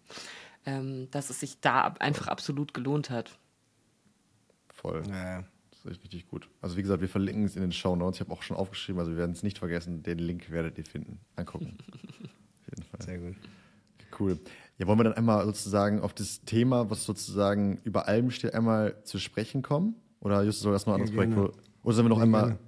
Speaker 2: ähm, dass es sich da einfach absolut gelohnt hat.
Speaker 1: Voll. Ja. Das ist echt richtig gut. Also wie gesagt, wir verlinken es in den Show Notes. Ich habe auch schon aufgeschrieben, also wir werden es nicht vergessen. Den Link werdet ihr finden. Angucken. Auf jeden Fall. Sehr gut. Cool. Ja, wollen wir dann einmal sozusagen auf das Thema, was sozusagen über allem steht, einmal zu sprechen kommen? Oder Justus soll das noch ein anderes Projekt? Wo, oder sollen wir noch ja, einmal.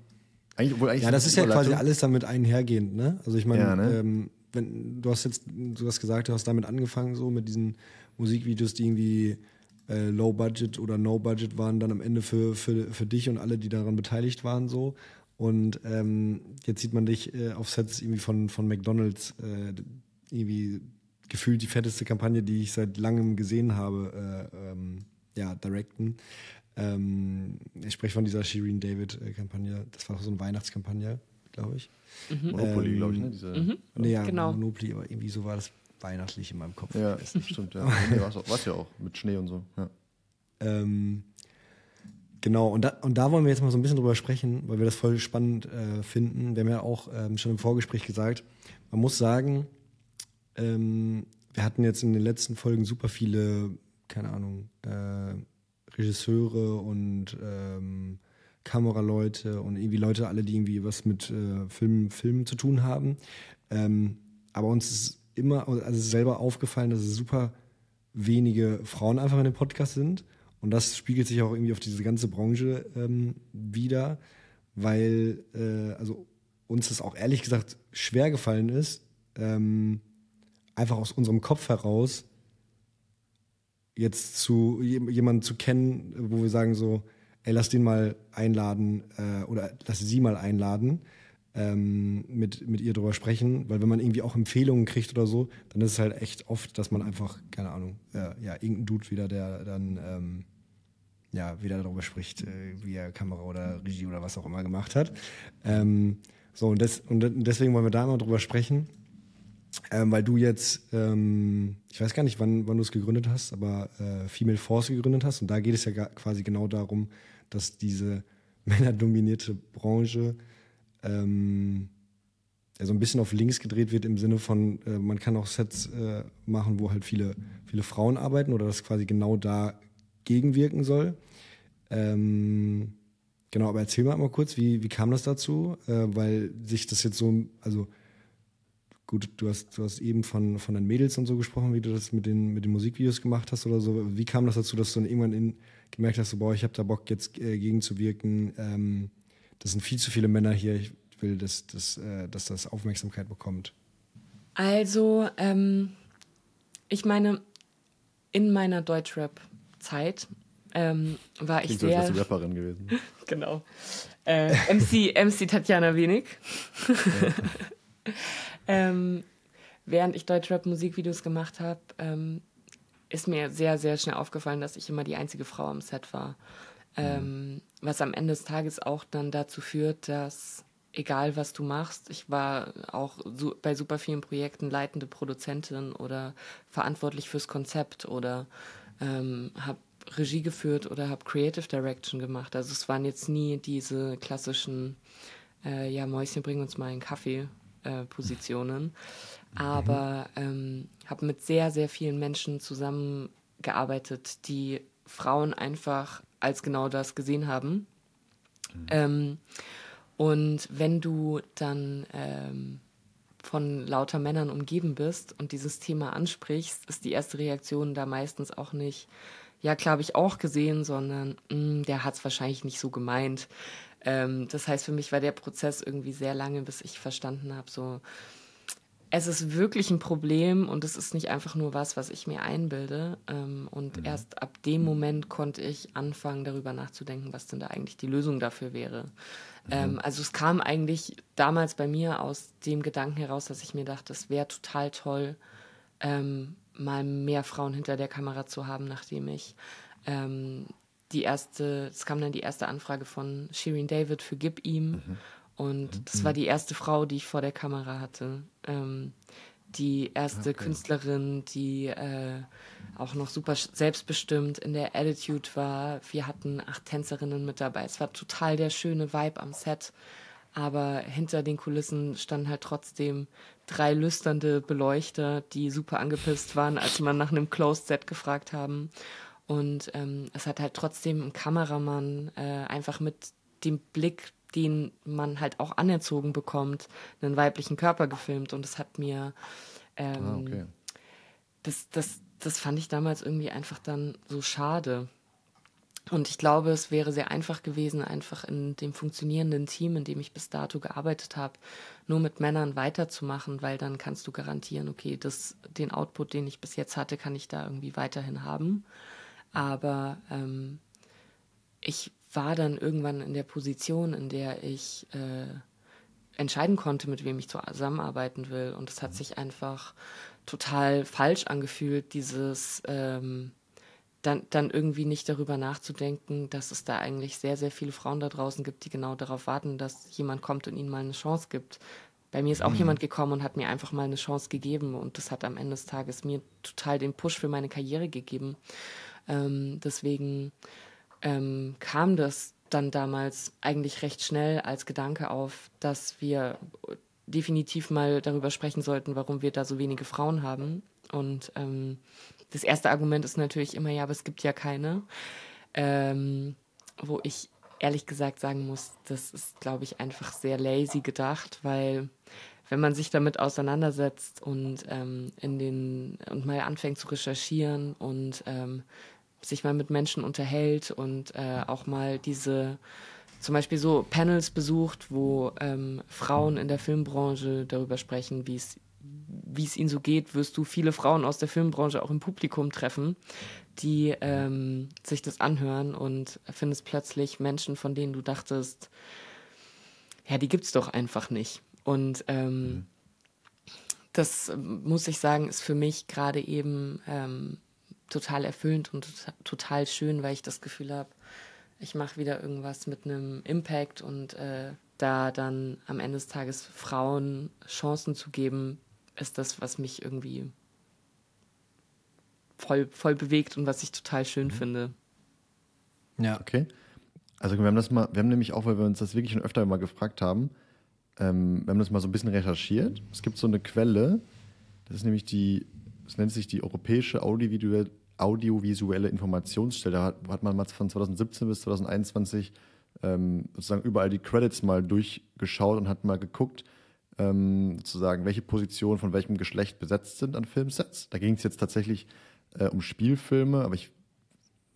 Speaker 3: Eigentlich, eigentlich ja, das ist ja quasi alles damit einhergehend, ne? Also ich meine, ja, ne? ähm, wenn du hast jetzt, du hast gesagt, du hast damit angefangen, so mit diesen Musikvideos, die irgendwie äh, Low Budget oder No Budget waren, dann am Ende für, für, für dich und alle, die daran beteiligt waren, so. Und ähm, jetzt sieht man dich äh, auf Sets irgendwie von, von McDonalds äh, irgendwie gefühlt die fetteste Kampagne, die ich seit langem gesehen habe, äh, ähm, ja, directen. Ähm, ich spreche von dieser Shirin David-Kampagne. Das war so eine Weihnachtskampagne, glaube ich. Mhm. Monopoly, ähm, glaube ich, ne? Diese, mhm. nee, ja, genau. Monopoly, aber irgendwie so war das weihnachtlich in meinem Kopf.
Speaker 1: Ja, das stimmt, ja. nee, war es ja auch, mit Schnee und so, ja.
Speaker 3: Ähm, genau, und da, und da wollen wir jetzt mal so ein bisschen drüber sprechen, weil wir das voll spannend äh, finden. Wir haben ja auch ähm, schon im Vorgespräch gesagt, man muss sagen, ähm, wir hatten jetzt in den letzten Folgen super viele, keine Ahnung, äh, Regisseure und ähm, Kameraleute und irgendwie Leute, alle, die irgendwie was mit äh, Film, Filmen zu tun haben. Ähm, aber uns ist immer, also selber aufgefallen, dass es super wenige Frauen einfach in dem Podcast sind. Und das spiegelt sich auch irgendwie auf diese ganze Branche ähm, wieder, weil äh, also uns das auch ehrlich gesagt schwer gefallen ist, ähm, einfach aus unserem Kopf heraus jetzt zu jemanden zu kennen, wo wir sagen so, ey, lass den mal einladen äh, oder lass sie mal einladen, ähm, mit, mit ihr drüber sprechen, weil wenn man irgendwie auch Empfehlungen kriegt oder so, dann ist es halt echt oft, dass man einfach, keine Ahnung, äh, ja, irgendein Dude wieder, der dann ähm, ja, wieder darüber spricht, äh, wie er Kamera oder Regie oder was auch immer gemacht hat. Ähm, so, und, das, und deswegen wollen wir da mal drüber sprechen. Ähm, weil du jetzt, ähm, ich weiß gar nicht, wann, wann du es gegründet hast, aber äh, Female Force gegründet hast. Und da geht es ja quasi genau darum, dass diese männerdominierte Branche ähm, ja, so ein bisschen auf links gedreht wird im Sinne von, äh, man kann auch Sets äh, machen, wo halt viele, viele Frauen arbeiten oder das quasi genau da gegenwirken soll. Ähm, genau, aber erzähl mal mal kurz, wie, wie kam das dazu? Äh, weil sich das jetzt so, also gut, du hast, du hast eben von, von deinen Mädels und so gesprochen, wie du das mit den, mit den Musikvideos gemacht hast oder so. Wie kam das dazu, dass du dann irgendwann in, gemerkt hast, so, boah, ich habe da Bock, jetzt äh, gegenzuwirken? Ähm, das sind viel zu viele Männer hier. Ich will, dass, dass, äh, dass das Aufmerksamkeit bekommt.
Speaker 2: Also, ähm, ich meine, in meiner Deutschrap-Zeit ähm, war ich Klingt sehr... So, Rapperin gewesen. genau. Äh, MC, MC Tatjana Wenig. Ähm, während ich Deutschrap-Musikvideos gemacht habe, ähm, ist mir sehr, sehr schnell aufgefallen, dass ich immer die einzige Frau am Set war. Ähm, was am Ende des Tages auch dann dazu führt, dass egal was du machst, ich war auch so, bei super vielen Projekten leitende Produzentin oder verantwortlich fürs Konzept oder ähm, habe Regie geführt oder habe Creative Direction gemacht. Also es waren jetzt nie diese klassischen, äh, ja, Mäuschen, bring uns mal einen Kaffee äh, Positionen. Aber ähm, habe mit sehr, sehr vielen Menschen zusammengearbeitet, die Frauen einfach als genau das gesehen haben. Mhm. Ähm, und wenn du dann ähm, von lauter Männern umgeben bist und dieses Thema ansprichst, ist die erste Reaktion da meistens auch nicht, ja, klar habe ich auch gesehen, sondern mh, hm, der hat es wahrscheinlich nicht so gemeint. Ähm, das heißt, für mich war der Prozess irgendwie sehr lange, bis ich verstanden habe, so, es ist wirklich ein Problem und es ist nicht einfach nur was, was ich mir einbilde. Ähm, und mhm. erst ab dem Moment konnte ich anfangen, darüber nachzudenken, was denn da eigentlich die Lösung dafür wäre. Mhm. Ähm, also es kam eigentlich damals bei mir aus dem Gedanken heraus, dass ich mir dachte, es wäre total toll, ähm, mal mehr Frauen hinter der Kamera zu haben, nachdem ich die erste, es kam dann die erste Anfrage von Shirin David für Gib ihm. Mhm. Und mhm. das war die erste Frau, die ich vor der Kamera hatte. Ähm, die erste okay. Künstlerin, die äh, auch noch super selbstbestimmt in der Attitude war. Wir hatten acht Tänzerinnen mit dabei. Es war total der schöne Vibe am Set. Aber hinter den Kulissen standen halt trotzdem drei lüsternde Beleuchter, die super angepisst waren, als man nach einem Closed Set gefragt haben. Und ähm, es hat halt trotzdem ein Kameramann äh, einfach mit dem Blick, den man halt auch anerzogen bekommt, einen weiblichen Körper gefilmt. Und das hat mir, ähm, ah, okay. das, das, das fand ich damals irgendwie einfach dann so schade. Und ich glaube, es wäre sehr einfach gewesen, einfach in dem funktionierenden Team, in dem ich bis dato gearbeitet habe, nur mit Männern weiterzumachen, weil dann kannst du garantieren, okay, das, den Output, den ich bis jetzt hatte, kann ich da irgendwie weiterhin haben. Aber ähm, ich war dann irgendwann in der Position, in der ich äh, entscheiden konnte, mit wem ich zusammenarbeiten will. Und es hat sich einfach total falsch angefühlt, dieses ähm, dann, dann irgendwie nicht darüber nachzudenken, dass es da eigentlich sehr, sehr viele Frauen da draußen gibt, die genau darauf warten, dass jemand kommt und ihnen mal eine Chance gibt. Bei mir ist auch mhm. jemand gekommen und hat mir einfach mal eine Chance gegeben und das hat am Ende des Tages mir total den Push für meine Karriere gegeben. Ähm, deswegen ähm, kam das dann damals eigentlich recht schnell als Gedanke auf, dass wir definitiv mal darüber sprechen sollten, warum wir da so wenige Frauen haben. Und ähm, das erste Argument ist natürlich immer, ja, aber es gibt ja keine. Ähm, wo ich ehrlich gesagt sagen muss, das ist, glaube ich, einfach sehr lazy gedacht, weil wenn man sich damit auseinandersetzt und ähm, in den und mal anfängt zu recherchieren und ähm, sich mal mit Menschen unterhält und äh, auch mal diese zum Beispiel so Panels besucht, wo ähm, Frauen in der Filmbranche darüber sprechen, wie es wie es ihnen so geht, wirst du viele Frauen aus der Filmbranche auch im Publikum treffen, die ähm, sich das anhören und findest plötzlich Menschen, von denen du dachtest, ja, die gibt's doch einfach nicht. Und ähm, mhm. das muss ich sagen, ist für mich gerade eben ähm, total erfüllend und total schön, weil ich das Gefühl habe, ich mache wieder irgendwas mit einem Impact und äh, da dann am Ende des Tages Frauen Chancen zu geben, ist das, was mich irgendwie voll, voll bewegt und was ich total schön mhm. finde.
Speaker 1: Ja. Okay. Also wir haben das mal, wir haben nämlich auch, weil wir uns das wirklich schon öfter mal gefragt haben, ähm, wir haben das mal so ein bisschen recherchiert. Es gibt so eine Quelle, das ist nämlich die es nennt sich die Europäische Audiovisuelle, Audiovisuelle Informationsstelle. Da hat, hat, man mal von 2017 bis 2021 ähm, sozusagen überall die Credits mal durchgeschaut und hat mal geguckt, ähm, sozusagen, welche Positionen von welchem Geschlecht besetzt sind an Filmsets. Da ging es jetzt tatsächlich äh, um Spielfilme, aber ich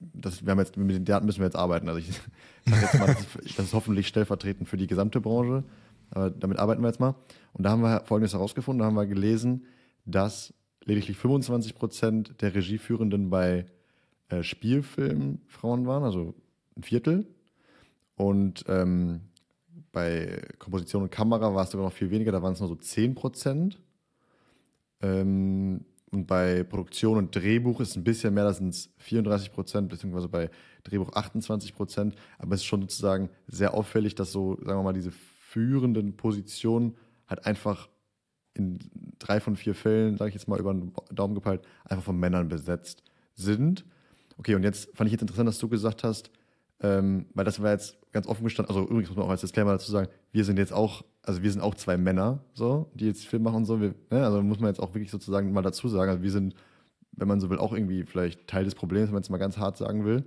Speaker 1: das, wir haben jetzt, mit den Daten müssen wir jetzt arbeiten. Also ich sage jetzt mal, das ist, das ist hoffentlich stellvertretend für die gesamte Branche. Aber damit arbeiten wir jetzt mal. Und da haben wir Folgendes herausgefunden, da haben wir gelesen, dass lediglich 25 Prozent der Regieführenden bei äh, Spielfilmen Frauen waren, also ein Viertel. Und ähm, bei Komposition und Kamera war es sogar noch viel weniger, da waren es nur so 10 Prozent. Ähm, und bei Produktion und Drehbuch ist es ein bisschen mehr, da sind es 34 Prozent, beziehungsweise bei Drehbuch 28 Prozent. Aber es ist schon sozusagen sehr auffällig, dass so, sagen wir mal, diese führenden Positionen halt einfach in drei von vier Fällen, sage ich jetzt mal über den Daumen gepeilt, einfach von Männern besetzt sind. Okay, und jetzt fand ich jetzt interessant, dass du gesagt hast, ähm, weil das war jetzt ganz offen gestanden, also übrigens muss man auch als Disclaimer dazu sagen, wir sind jetzt auch, also wir sind auch zwei Männer, so, die jetzt Film machen und so, wir, ne, also muss man jetzt auch wirklich sozusagen mal dazu sagen, also wir sind, wenn man so will, auch irgendwie vielleicht Teil des Problems, wenn man es mal ganz hart sagen will.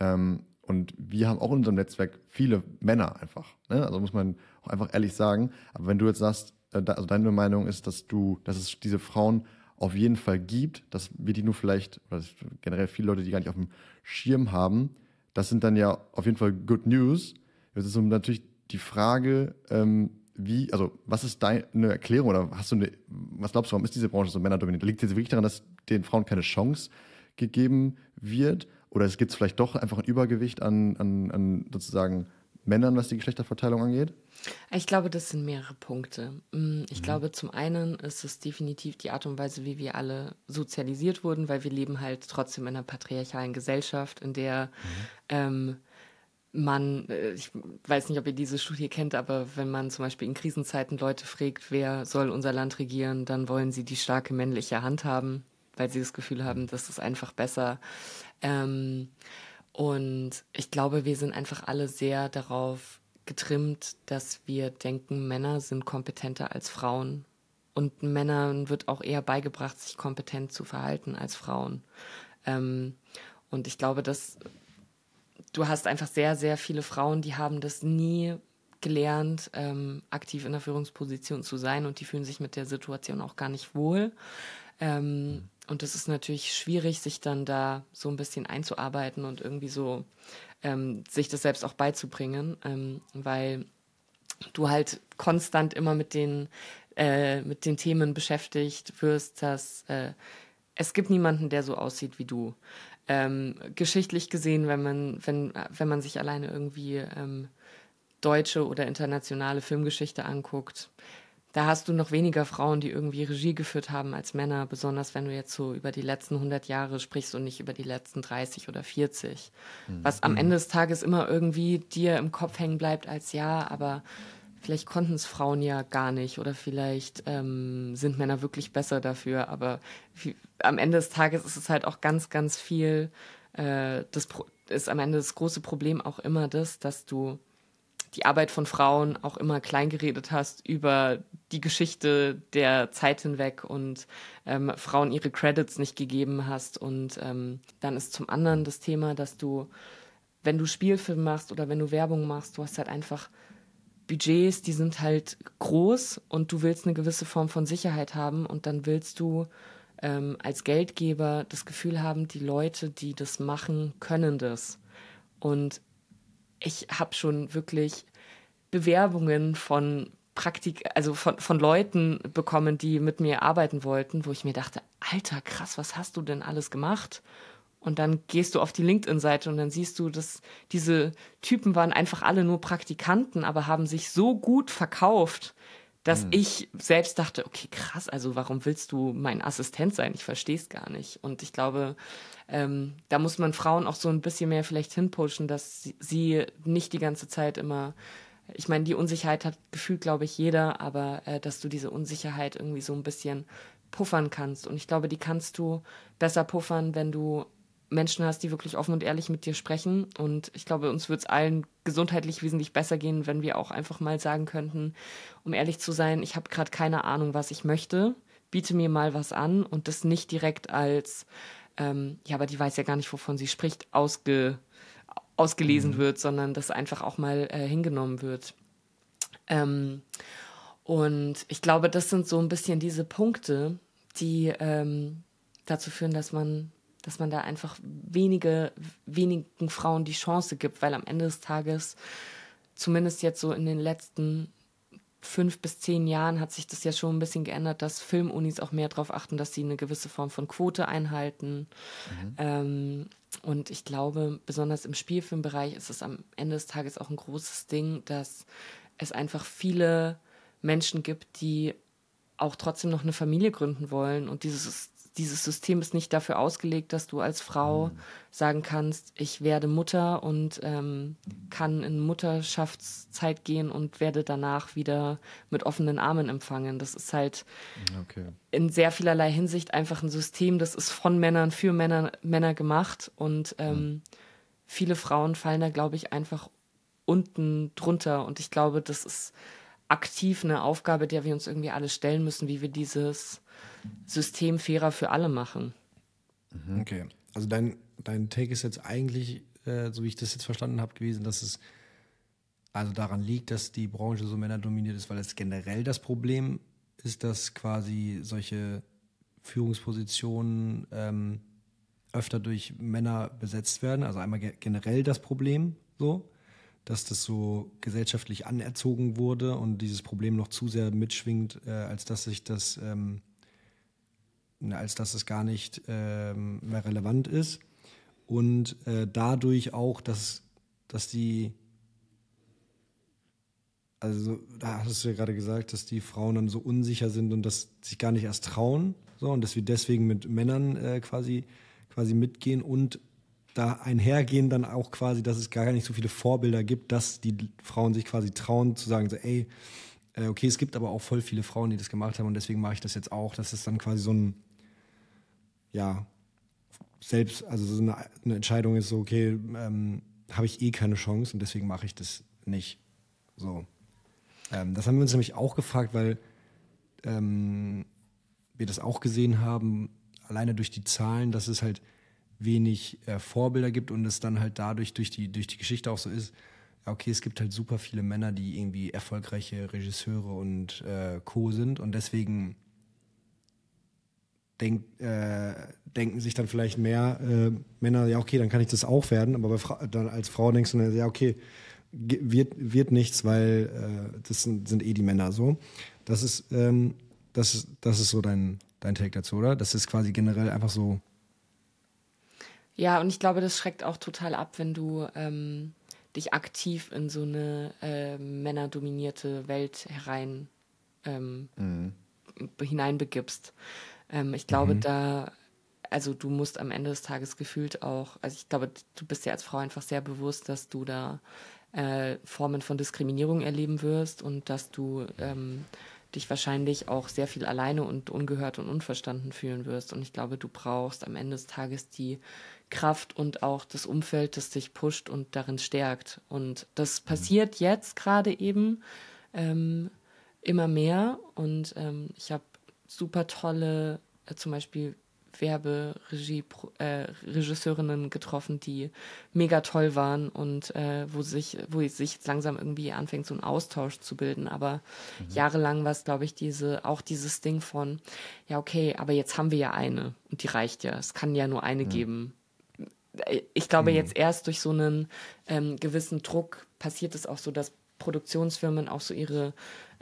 Speaker 1: Ähm, und wir haben auch in unserem Netzwerk viele Männer einfach, ne? also muss man auch einfach ehrlich sagen. Aber wenn du jetzt sagst, also deine Meinung ist, dass du, dass es diese Frauen auf jeden Fall gibt, dass wir die nur vielleicht, oder generell viele Leute, die gar nicht auf dem Schirm haben, das sind dann ja auf jeden Fall Good News. Jetzt ist natürlich die Frage, ähm, wie, also was ist deine Erklärung oder hast du eine, was glaubst du, warum ist diese Branche so männerdominiert? Liegt es wirklich daran, dass den Frauen keine Chance gegeben wird? Oder es gibt vielleicht doch einfach ein Übergewicht an, an, an sozusagen Männern, was die Geschlechterverteilung angeht?
Speaker 2: Ich glaube, das sind mehrere Punkte. Mm, ich mhm. glaube, zum einen ist es definitiv die Art und Weise, wie wir alle sozialisiert wurden, weil wir leben halt trotzdem in einer patriarchalen Gesellschaft, in der mhm. ähm, man, äh, ich weiß nicht, ob ihr diese Studie kennt, aber wenn man zum Beispiel in Krisenzeiten Leute fragt, wer soll unser Land regieren, dann wollen sie die starke männliche Hand haben, weil sie das Gefühl haben, das ist einfach besser. Ähm, und ich glaube, wir sind einfach alle sehr darauf getrimmt, dass wir denken, Männer sind kompetenter als Frauen. Und Männern wird auch eher beigebracht, sich kompetent zu verhalten als Frauen. Ähm, und ich glaube, dass du hast einfach sehr, sehr viele Frauen, die haben das nie gelernt, ähm, aktiv in der Führungsposition zu sein und die fühlen sich mit der Situation auch gar nicht wohl. Ähm, und es ist natürlich schwierig, sich dann da so ein bisschen einzuarbeiten und irgendwie so ähm, sich das selbst auch beizubringen, ähm, weil du halt konstant immer mit den, äh, mit den Themen beschäftigt wirst, dass äh, es gibt niemanden, der so aussieht wie du. Ähm, geschichtlich gesehen, wenn man, wenn, wenn man sich alleine irgendwie ähm, deutsche oder internationale Filmgeschichte anguckt, da hast du noch weniger Frauen, die irgendwie Regie geführt haben als Männer, besonders wenn du jetzt so über die letzten 100 Jahre sprichst und nicht über die letzten 30 oder 40. Mhm. Was am Ende des Tages immer irgendwie dir im Kopf hängen bleibt als ja, aber vielleicht konnten es Frauen ja gar nicht oder vielleicht ähm, sind Männer wirklich besser dafür, aber wie, am Ende des Tages ist es halt auch ganz, ganz viel, äh, das ist am Ende das große Problem auch immer das, dass du die Arbeit von Frauen auch immer kleingeredet hast über die Geschichte der Zeit hinweg und ähm, Frauen ihre Credits nicht gegeben hast. Und ähm, dann ist zum anderen das Thema, dass du, wenn du Spielfilm machst oder wenn du Werbung machst, du hast halt einfach Budgets, die sind halt groß und du willst eine gewisse Form von Sicherheit haben und dann willst du ähm, als Geldgeber das Gefühl haben, die Leute, die das machen, können das. Und ich habe schon wirklich Bewerbungen von Praktik, also von, von Leuten bekommen, die mit mir arbeiten wollten, wo ich mir dachte, Alter, krass, was hast du denn alles gemacht? Und dann gehst du auf die LinkedIn-Seite und dann siehst du, dass diese Typen waren einfach alle nur Praktikanten, aber haben sich so gut verkauft, dass hm. ich selbst dachte, okay, krass, also warum willst du mein Assistent sein? Ich verstehe es gar nicht. Und ich glaube, ähm, da muss man Frauen auch so ein bisschen mehr vielleicht hinpushen, dass sie, sie nicht die ganze Zeit immer ich meine, die Unsicherheit hat gefühlt, glaube ich, jeder, aber äh, dass du diese Unsicherheit irgendwie so ein bisschen puffern kannst. Und ich glaube, die kannst du besser puffern, wenn du Menschen hast, die wirklich offen und ehrlich mit dir sprechen. Und ich glaube, uns wird es allen gesundheitlich wesentlich besser gehen, wenn wir auch einfach mal sagen könnten, um ehrlich zu sein, ich habe gerade keine Ahnung, was ich möchte. Biete mir mal was an und das nicht direkt als ähm, ja, aber die weiß ja gar nicht, wovon sie spricht, ausge, ausgelesen mhm. wird, sondern das einfach auch mal äh, hingenommen wird. Ähm, und ich glaube, das sind so ein bisschen diese Punkte, die ähm, dazu führen, dass man, dass man da einfach wenige, wenigen Frauen die Chance gibt, weil am Ende des Tages, zumindest jetzt so in den letzten fünf bis zehn Jahren hat sich das ja schon ein bisschen geändert, dass Filmunis auch mehr darauf achten, dass sie eine gewisse Form von Quote einhalten. Mhm. Ähm, und ich glaube, besonders im Spielfilmbereich ist es am Ende des Tages auch ein großes Ding, dass es einfach viele Menschen gibt, die auch trotzdem noch eine Familie gründen wollen und dieses dieses System ist nicht dafür ausgelegt, dass du als Frau mhm. sagen kannst, ich werde Mutter und ähm, kann in Mutterschaftszeit gehen und werde danach wieder mit offenen Armen empfangen. Das ist halt okay. in sehr vielerlei Hinsicht einfach ein System, das ist von Männern für Männer, Männer gemacht und ähm, mhm. viele Frauen fallen da, glaube ich, einfach unten drunter und ich glaube, das ist aktiv eine Aufgabe, der wir uns irgendwie alle stellen müssen, wie wir dieses System fairer für alle machen.
Speaker 3: Mhm. Okay, also dein, dein Take ist jetzt eigentlich, äh, so wie ich das jetzt verstanden habe, gewesen, dass es also daran liegt, dass die Branche so männerdominiert ist, weil es generell das Problem ist, dass quasi solche Führungspositionen ähm, öfter durch Männer besetzt werden. Also einmal ge generell das Problem so, dass das so gesellschaftlich anerzogen wurde und dieses Problem noch zu sehr mitschwingt, äh, als dass sich das, ähm, als dass es gar nicht ähm, mehr relevant ist. Und äh, dadurch auch, dass, dass die, also da hast du ja gerade gesagt, dass die Frauen dann so unsicher sind und dass sich gar nicht erst trauen, so und dass wir deswegen mit Männern äh, quasi quasi mitgehen und da einhergehen dann auch quasi, dass es gar nicht so viele Vorbilder gibt, dass die Frauen sich quasi trauen zu sagen, so, ey, äh, okay, es gibt aber auch voll viele Frauen, die das gemacht haben und deswegen mache ich das jetzt auch. Das ist dann quasi so ein, ja, selbst, also so eine, eine Entscheidung ist so, okay, ähm, habe ich eh keine Chance und deswegen mache ich das nicht. So. Ähm, das haben wir uns nämlich auch gefragt, weil ähm, wir das auch gesehen haben, alleine durch die Zahlen, dass es halt wenig äh, Vorbilder gibt und es dann halt dadurch durch die, durch die Geschichte auch so ist, okay, es gibt halt super viele Männer, die irgendwie erfolgreiche Regisseure und äh, Co. sind und deswegen denk, äh, denken sich dann vielleicht mehr äh, Männer, ja okay, dann kann ich das auch werden, aber dann als Frau denkst du, ja okay, wird, wird nichts, weil äh, das sind, sind, eh die Männer so. Das ist, ähm, das ist, das ist so dein, dein Take dazu, oder? Das ist quasi generell einfach so
Speaker 2: ja, und ich glaube, das schreckt auch total ab, wenn du ähm, dich aktiv in so eine äh, männerdominierte Welt herein ähm, mhm. hineinbegibst. Ähm, ich glaube, mhm. da, also du musst am Ende des Tages gefühlt auch, also ich glaube, du bist ja als Frau einfach sehr bewusst, dass du da äh, Formen von Diskriminierung erleben wirst und dass du ähm, dich wahrscheinlich auch sehr viel alleine und ungehört und unverstanden fühlen wirst. Und ich glaube, du brauchst am Ende des Tages die Kraft und auch das Umfeld, das dich pusht und darin stärkt. Und das mhm. passiert jetzt gerade eben ähm, immer mehr. Und ähm, ich habe super tolle, äh, zum Beispiel Werberegisseurinnen äh, getroffen, die mega toll waren und äh, wo sich, wo sich jetzt langsam irgendwie anfängt, so ein Austausch zu bilden. Aber mhm. jahrelang war es, glaube ich, diese, auch dieses Ding von, ja, okay, aber jetzt haben wir ja eine und die reicht ja. Es kann ja nur eine mhm. geben ich glaube, mhm. jetzt erst durch so einen ähm, gewissen Druck passiert es auch so, dass Produktionsfirmen auch so ihre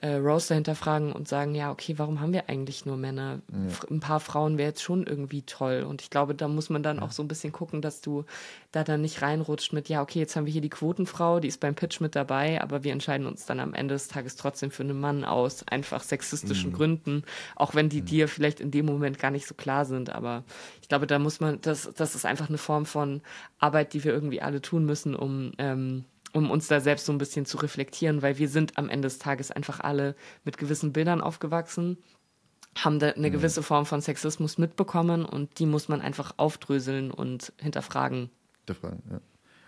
Speaker 2: äh, Roster hinterfragen und sagen, ja, okay, warum haben wir eigentlich nur Männer? Ja. Ein paar Frauen wäre jetzt schon irgendwie toll. Und ich glaube, da muss man dann ja. auch so ein bisschen gucken, dass du da dann nicht reinrutscht mit, ja, okay, jetzt haben wir hier die Quotenfrau, die ist beim Pitch mit dabei, aber wir entscheiden uns dann am Ende des Tages trotzdem für einen Mann aus, einfach sexistischen mhm. Gründen, auch wenn die mhm. dir vielleicht in dem Moment gar nicht so klar sind. Aber ich glaube, da muss man, das, das ist einfach eine Form von Arbeit, die wir irgendwie alle tun müssen, um ähm, um uns da selbst so ein bisschen zu reflektieren, weil wir sind am Ende des Tages einfach alle mit gewissen Bildern aufgewachsen, haben da eine mhm. gewisse Form von Sexismus mitbekommen und die muss man einfach aufdröseln und hinterfragen.
Speaker 1: Hinterfragen, ja.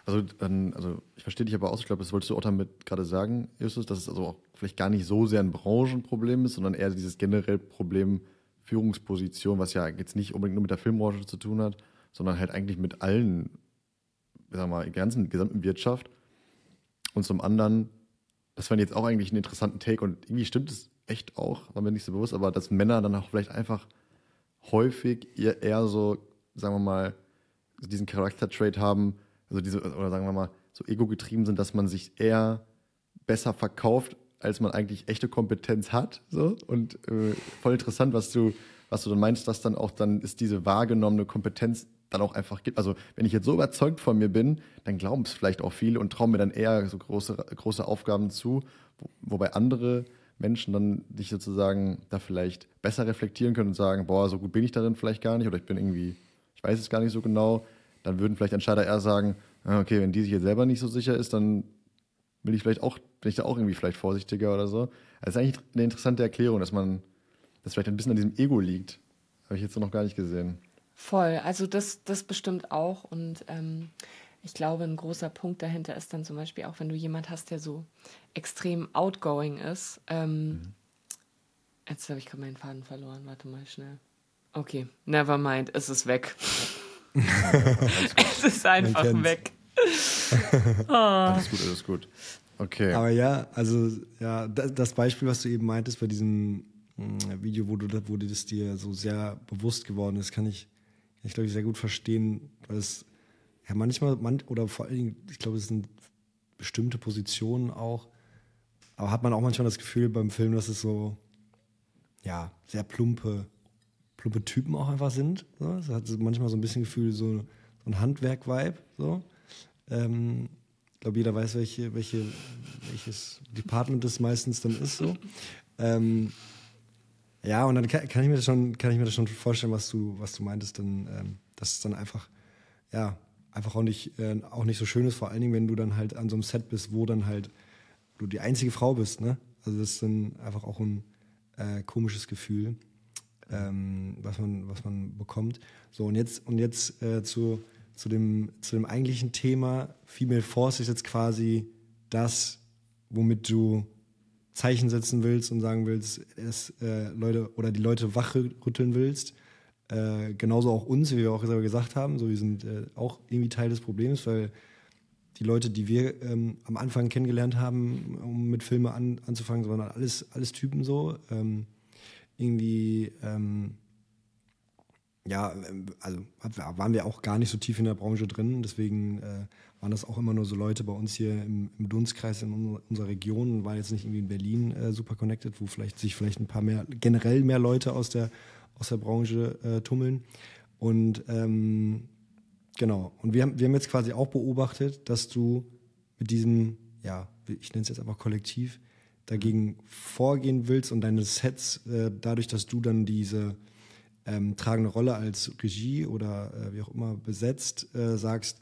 Speaker 1: Also, dann, also ich verstehe dich aber auch, ich glaube, das wolltest du auch damit gerade sagen, Justus, dass es also auch vielleicht gar nicht so sehr ein Branchenproblem ist, sondern eher dieses generelle Problem Führungsposition, was ja jetzt nicht unbedingt nur mit der Filmbranche zu tun hat, sondern halt eigentlich mit allen, sagen wir mal, ganzen gesamten Wirtschaft. Und zum anderen, das fand ich jetzt auch eigentlich einen interessanten Take und irgendwie stimmt es echt auch, war mir nicht so bewusst, aber dass Männer dann auch vielleicht einfach häufig eher, so, sagen wir mal, diesen Charaktertrait haben, also diese, oder sagen wir mal, so ego-getrieben sind, dass man sich eher besser verkauft, als man eigentlich echte Kompetenz hat. So. Und äh, voll interessant, was du, was du dann meinst, dass dann auch dann ist diese wahrgenommene Kompetenz dann auch einfach gibt. Also wenn ich jetzt so überzeugt von mir bin, dann glauben es vielleicht auch viele und trauen mir dann eher so große, große Aufgaben zu, wo, wobei andere Menschen dann sich sozusagen da vielleicht besser reflektieren können und sagen, boah, so gut bin ich darin vielleicht gar nicht oder ich bin irgendwie, ich weiß es gar nicht so genau. Dann würden vielleicht Entscheider eher sagen, ah, okay, wenn die sich jetzt selber nicht so sicher ist, dann will ich vielleicht auch, bin ich da auch irgendwie vielleicht vorsichtiger oder so. Das ist eigentlich eine interessante Erklärung, dass man, das vielleicht ein bisschen an diesem Ego liegt. Habe ich jetzt noch gar nicht gesehen.
Speaker 2: Voll, also das, das bestimmt auch. Und ähm, ich glaube, ein großer Punkt dahinter ist dann zum Beispiel auch, wenn du jemand hast, der so extrem outgoing ist. Ähm, mhm. Jetzt habe ich gerade meinen Faden verloren. Warte mal schnell. Okay, never mind, es ist weg. es ist einfach weg.
Speaker 1: oh. Alles gut, alles gut. Okay.
Speaker 3: Aber ja, also ja, das Beispiel, was du eben meintest bei diesem hm, Video, wo du wo das dir so sehr bewusst geworden ist, kann ich ich glaube, ich sehr gut verstehen, weil es ja manchmal, man, oder vor allen Dingen, ich glaube, es sind bestimmte Positionen auch. Aber hat man auch manchmal das Gefühl beim Film, dass es so, ja, sehr plumpe, plumpe Typen auch einfach sind. So. Es hat manchmal so ein bisschen Gefühl, so, so ein Handwerk-Vibe. So. Ähm, ich glaube, jeder weiß, welche, welche, welches Department das meistens dann ist. So. Ähm, ja, und dann kann, kann, ich mir das schon, kann ich mir das schon vorstellen, was du, was du meintest, dann, ähm, dass es dann einfach, ja, einfach auch nicht, äh, auch nicht so schön ist, vor allen Dingen, wenn du dann halt an so einem Set bist, wo dann halt du die einzige Frau bist, ne? Also das ist dann einfach auch ein äh, komisches Gefühl, ähm, was man, was man bekommt. So, und jetzt, und jetzt äh, zu, zu, dem, zu dem eigentlichen Thema, Female Force ist jetzt quasi das, womit du Zeichen setzen willst und sagen willst, es, äh, Leute oder die Leute wachrütteln willst. Äh, genauso auch uns, wie wir auch gesagt haben. So, wir sind äh, auch irgendwie Teil des Problems, weil die Leute, die wir ähm, am Anfang kennengelernt haben, um mit Filmen an, anzufangen, waren alles, alles Typen so. Ähm, irgendwie, ähm, ja, also waren wir auch gar nicht so tief in der Branche drin. Deswegen äh, waren das auch immer nur so Leute bei uns hier im, im Dunstkreis in unserer Region, war jetzt nicht irgendwie in Berlin äh, super connected, wo vielleicht sich vielleicht ein paar mehr, generell mehr Leute aus der, aus der Branche äh, tummeln. Und ähm, genau, und wir haben, wir haben jetzt quasi auch beobachtet, dass du mit diesem, ja, ich nenne es jetzt einfach kollektiv, dagegen vorgehen willst und deine Sets, äh, dadurch, dass du dann diese ähm, tragende Rolle als Regie oder äh, wie auch immer besetzt, äh, sagst,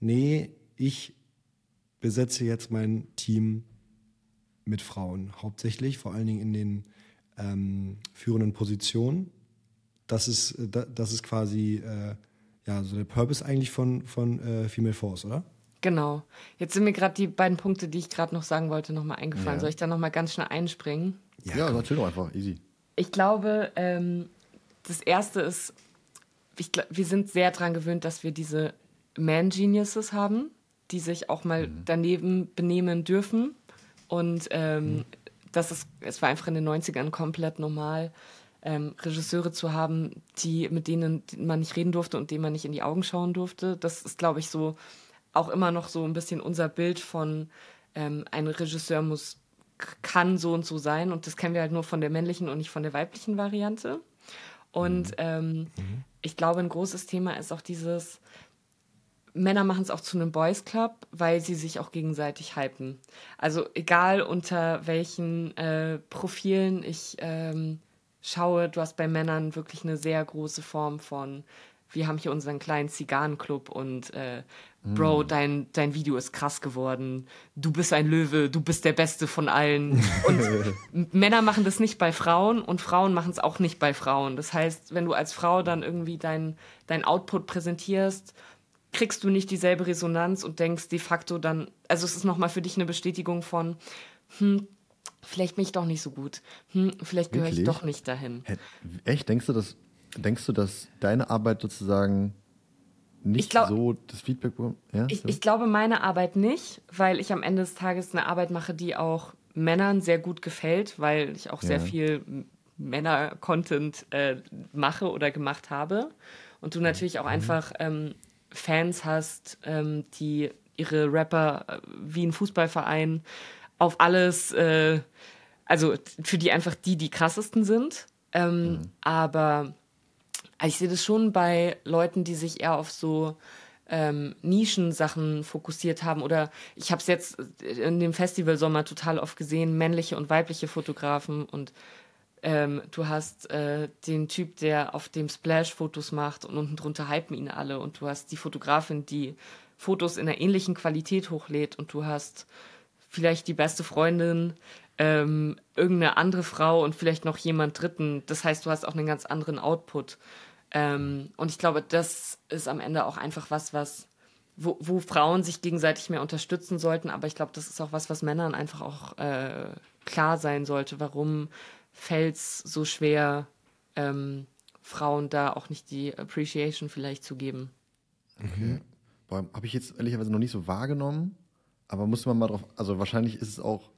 Speaker 3: nee, ich besetze jetzt mein Team mit Frauen, hauptsächlich, vor allen Dingen in den ähm, führenden Positionen. Das ist, äh, das ist quasi äh, ja, so der Purpose eigentlich von, von äh, Female Force, oder?
Speaker 2: Genau. Jetzt sind mir gerade die beiden Punkte, die ich gerade noch sagen wollte, nochmal eingefallen. Ja. Soll ich da nochmal ganz schnell einspringen?
Speaker 1: Ja, ja erzähl doch einfach, easy.
Speaker 2: Ich glaube, ähm, das erste ist, ich, wir sind sehr daran gewöhnt, dass wir diese Man-Geniuses haben, die sich auch mal mhm. daneben benehmen dürfen. Und ähm, mhm. das ist, es war einfach in den 90ern komplett normal, ähm, Regisseure zu haben, die, mit denen man nicht reden durfte und denen man nicht in die Augen schauen durfte. Das ist, glaube ich, so auch immer noch so ein bisschen unser Bild von ähm, ein Regisseur muss kann so und so sein und das kennen wir halt nur von der männlichen und nicht von der weiblichen Variante. Und mhm. ähm, mhm. ich glaube, ein großes Thema ist auch dieses, Männer machen es auch zu einem Boys Club, weil sie sich auch gegenseitig hypen. Also egal unter welchen äh, Profilen ich ähm, schaue, du hast bei Männern wirklich eine sehr große Form von, wir haben hier unseren kleinen Zigarrenclub und äh, Bro, mm. dein, dein Video ist krass geworden. Du bist ein Löwe, du bist der Beste von allen. Und Männer machen das nicht bei Frauen und Frauen machen es auch nicht bei Frauen. Das heißt, wenn du als Frau dann irgendwie dein, dein Output präsentierst, kriegst du nicht dieselbe Resonanz und denkst de facto dann, also es ist nochmal für dich eine Bestätigung von, hm, vielleicht bin ich doch nicht so gut. Hm, vielleicht gehöre ich doch nicht dahin.
Speaker 1: Echt? Denkst du, dass, denkst du, dass deine Arbeit sozusagen nicht glaub, so das Feedback bekommt?
Speaker 2: Ja, ich, so? ich glaube meine Arbeit nicht, weil ich am Ende des Tages eine Arbeit mache, die auch Männern sehr gut gefällt, weil ich auch sehr viel Männer-Content äh, mache oder gemacht habe. Und du natürlich auch mhm. einfach ähm, Fans hast, ähm, die ihre Rapper äh, wie ein Fußballverein auf alles, äh, also für die einfach die die krassesten sind. Ähm, mhm. Aber ich sehe das schon bei Leuten, die sich eher auf so ähm, Nischensachen fokussiert haben. Oder ich habe es jetzt in dem Festivalsommer total oft gesehen, männliche und weibliche Fotografen. Und ähm, du hast äh, den Typ, der auf dem Splash Fotos macht und unten drunter hypen ihn alle. Und du hast die Fotografin, die Fotos in einer ähnlichen Qualität hochlädt. Und du hast vielleicht die beste Freundin, ähm, irgendeine andere Frau und vielleicht noch jemand Dritten. Das heißt, du hast auch einen ganz anderen Output. Ähm, und ich glaube, das ist am Ende auch einfach was, was wo, wo Frauen sich gegenseitig mehr unterstützen sollten. Aber ich glaube, das ist auch was, was Männern einfach auch äh, klar sein sollte. Warum fällt es so schwer, ähm, Frauen da auch nicht die Appreciation vielleicht zu geben?
Speaker 1: Okay. Habe ich jetzt ehrlicherweise noch nicht so wahrgenommen, aber muss man mal drauf, also wahrscheinlich ist es auch,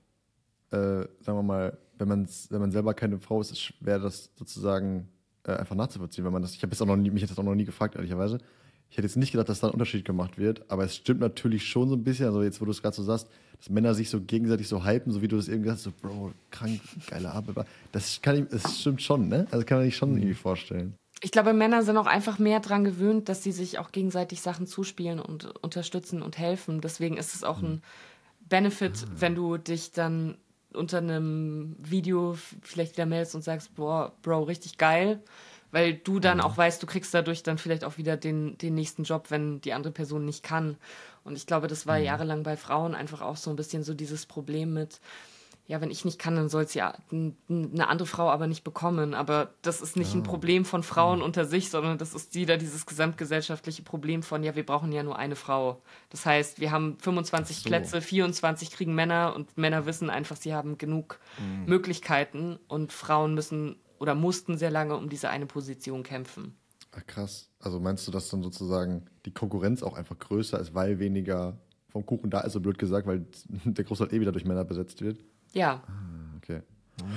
Speaker 1: äh, sagen wir mal, wenn, man's, wenn man selber keine Frau ist, schwer, das sozusagen äh, einfach nachzuvollziehen, wenn man das, ich habe jetzt auch noch nie, mich jetzt auch noch nie gefragt, ehrlicherweise, ich hätte jetzt nicht gedacht, dass da ein Unterschied gemacht wird, aber es stimmt natürlich schon so ein bisschen, also jetzt, wo du es gerade so sagst, dass Männer sich so gegenseitig so hypen, so wie du das eben gesagt hast, so, Bro, krank, geile Arbeit. Das, kann ich, das stimmt schon, ne? Also kann man sich schon mhm. irgendwie vorstellen.
Speaker 2: Ich glaube, Männer sind auch einfach mehr daran gewöhnt, dass sie sich auch gegenseitig Sachen zuspielen und unterstützen und helfen. Deswegen ist es auch ein Benefit, ah. wenn du dich dann unter einem Video vielleicht wieder meldest und sagst, boah, Bro, richtig geil. Weil du dann mhm. auch weißt, du kriegst dadurch dann vielleicht auch wieder den, den nächsten Job, wenn die andere Person nicht kann. Und ich glaube, das war mhm. jahrelang bei Frauen einfach auch so ein bisschen so dieses Problem mit, ja, wenn ich nicht kann, dann soll es ja eine andere Frau aber nicht bekommen. Aber das ist nicht ja. ein. Problem von Frauen unter sich, sondern das ist wieder dieses gesamtgesellschaftliche Problem von, ja, wir brauchen ja nur eine Frau. Das heißt, wir haben 25 so. Plätze, 24 kriegen Männer und Männer wissen einfach, sie haben genug mhm. Möglichkeiten und Frauen müssen oder mussten sehr lange um diese eine Position kämpfen.
Speaker 1: Ach, krass. Also meinst du, dass dann sozusagen die Konkurrenz auch einfach größer ist, weil weniger vom Kuchen da ist, so blöd gesagt, weil der Großteil eh wieder durch Männer besetzt wird?
Speaker 2: Ja.
Speaker 1: Ah, okay.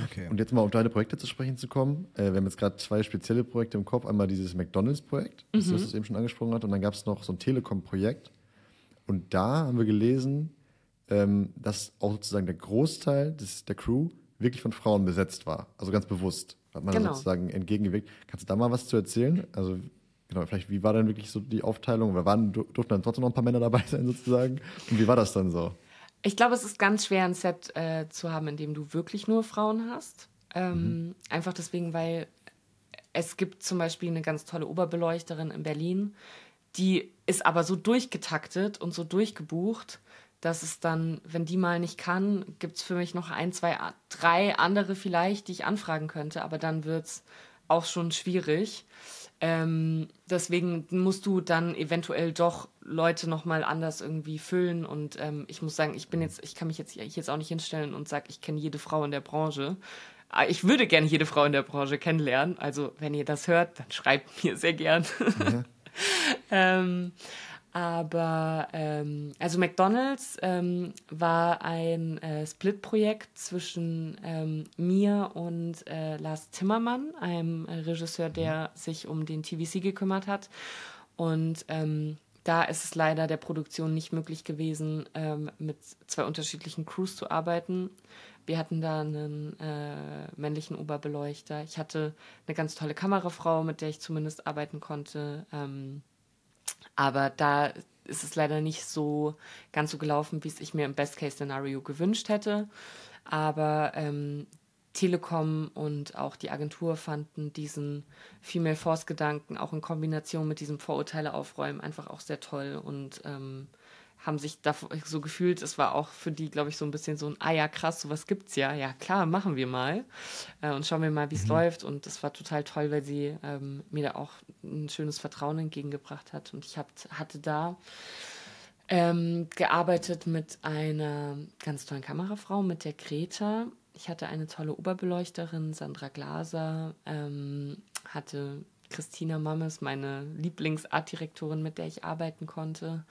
Speaker 1: okay. Und jetzt mal auf deine Projekte zu sprechen zu kommen. Äh, wir haben jetzt gerade zwei spezielle Projekte im Kopf. Einmal dieses McDonalds-Projekt, mhm. das du eben schon angesprochen hast, und dann gab es noch so ein Telekom-Projekt. Und da haben wir gelesen, ähm, dass auch sozusagen der Großteil des, der Crew wirklich von Frauen besetzt war. Also ganz bewusst. Hat man genau. sozusagen entgegengewirkt. Kannst du da mal was zu erzählen? Also genau, vielleicht, wie war dann wirklich so die Aufteilung? Oder waren, durften dann trotzdem noch ein paar Männer dabei sein sozusagen? Und wie war das dann so?
Speaker 2: Ich glaube, es ist ganz schwer, ein Set äh, zu haben, in dem du wirklich nur Frauen hast. Ähm, mhm. Einfach deswegen, weil es gibt zum Beispiel eine ganz tolle Oberbeleuchterin in Berlin, die ist aber so durchgetaktet und so durchgebucht, dass es dann, wenn die mal nicht kann, gibt es für mich noch ein, zwei, drei andere vielleicht, die ich anfragen könnte, aber dann wird es auch schon schwierig. Ähm, deswegen musst du dann eventuell doch Leute nochmal anders irgendwie füllen. Und ähm, ich muss sagen, ich bin jetzt, ich kann mich jetzt, jetzt auch nicht hinstellen und sagen, ich kenne jede Frau in der Branche. Ah, ich würde gerne jede Frau in der Branche kennenlernen. Also, wenn ihr das hört, dann schreibt mir sehr gern. Ja. ähm, aber ähm, also McDonald's ähm, war ein äh, Split-Projekt zwischen ähm, mir und äh, Lars Zimmermann, einem äh, Regisseur, der sich um den TVC gekümmert hat. Und ähm, da ist es leider der Produktion nicht möglich gewesen, ähm, mit zwei unterschiedlichen Crews zu arbeiten. Wir hatten da einen äh, männlichen Oberbeleuchter. Ich hatte eine ganz tolle Kamerafrau, mit der ich zumindest arbeiten konnte. Ähm, aber da ist es leider nicht so ganz so gelaufen, wie es ich mir im Best-Case-Szenario gewünscht hätte. Aber ähm, Telekom und auch die Agentur fanden diesen Female Force-Gedanken auch in Kombination mit diesem Vorurteile aufräumen einfach auch sehr toll und ähm, haben sich da so gefühlt, es war auch für die, glaube ich, so ein bisschen so ein, ah ja, krass, sowas gibt's ja, ja klar, machen wir mal äh, und schauen wir mal, wie es mhm. läuft. Und das war total toll, weil sie ähm, mir da auch ein schönes Vertrauen entgegengebracht hat. Und ich hab, hatte da ähm, gearbeitet mit einer ganz tollen Kamerafrau, mit der Greta. Ich hatte eine tolle Oberbeleuchterin, Sandra Glaser, ähm, hatte Christina Mammes, meine Lieblingsartdirektorin, mit der ich arbeiten konnte.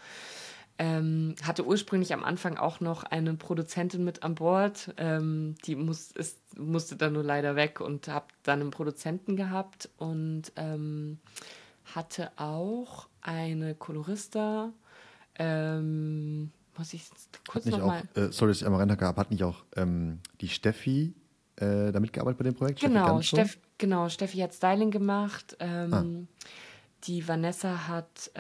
Speaker 2: Ähm, hatte ursprünglich am Anfang auch noch eine Produzentin mit an Bord. Ähm, die muss, ist, musste dann nur leider weg und habe dann einen Produzenten gehabt und ähm, hatte auch eine Kolorista. Ähm, muss ich kurz
Speaker 1: noch mal... Äh, sorry, dass ich einmal reinhacke, hat nicht auch ähm, die Steffi äh, da mitgearbeitet bei dem Projekt?
Speaker 2: Genau, Steff, genau Steffi hat Styling gemacht. Ähm, ah. Die Vanessa hat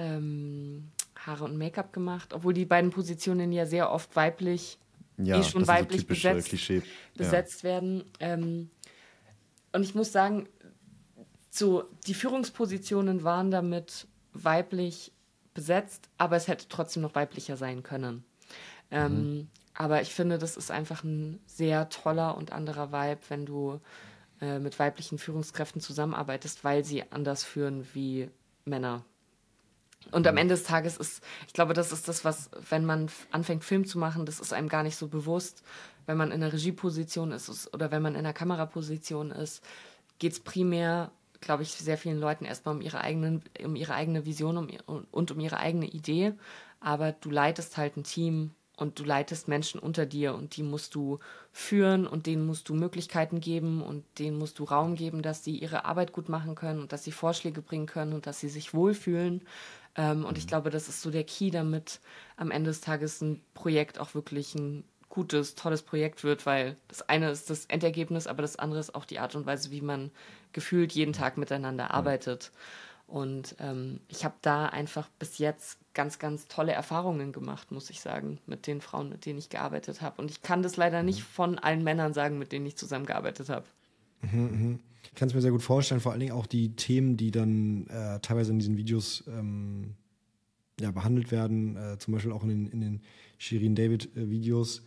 Speaker 2: Haare und Make-up gemacht, obwohl die beiden Positionen ja sehr oft weiblich, ja, eh schon weiblich so besetzt, Klischee. besetzt ja. werden. Ähm, und ich muss sagen, so die Führungspositionen waren damit weiblich besetzt, aber es hätte trotzdem noch weiblicher sein können. Ähm, mhm. Aber ich finde, das ist einfach ein sehr toller und anderer Vibe, wenn du äh, mit weiblichen Führungskräften zusammenarbeitest, weil sie anders führen wie Männer. Und am. Ende des Tages ist, ich glaube, das ist das, was, wenn man anfängt, Film zu machen, das ist einem gar nicht so bewusst. Wenn man in der Regieposition ist oder wenn man in der Kameraposition ist, geht es primär, glaube ich, sehr vielen Leuten erstmal um ihre, eigenen, um ihre eigene Vision um, und um ihre eigene Idee. Aber du leitest halt ein Team und du leitest Menschen unter dir und die musst du führen und denen musst du Möglichkeiten geben und denen musst du Raum geben, dass sie ihre Arbeit gut machen können und dass sie Vorschläge bringen können und dass sie sich wohlfühlen. Ähm, und ich mhm. glaube, das ist so der Key, damit am Ende des Tages ein Projekt auch wirklich ein gutes, tolles Projekt wird, weil das eine ist das Endergebnis, aber das andere ist auch die Art und Weise, wie man gefühlt jeden Tag miteinander arbeitet. Und ähm, ich habe da einfach bis jetzt ganz, ganz tolle Erfahrungen gemacht, muss ich sagen, mit den Frauen, mit denen ich gearbeitet habe. Und ich kann das leider nicht mhm. von allen Männern sagen, mit denen ich zusammengearbeitet habe.
Speaker 3: Mhm, mhm. Ich kann es mir sehr gut vorstellen, vor allen Dingen auch die Themen, die dann äh, teilweise in diesen Videos ähm, ja, behandelt werden, äh, zum Beispiel auch in den, in den Shirin David-Videos.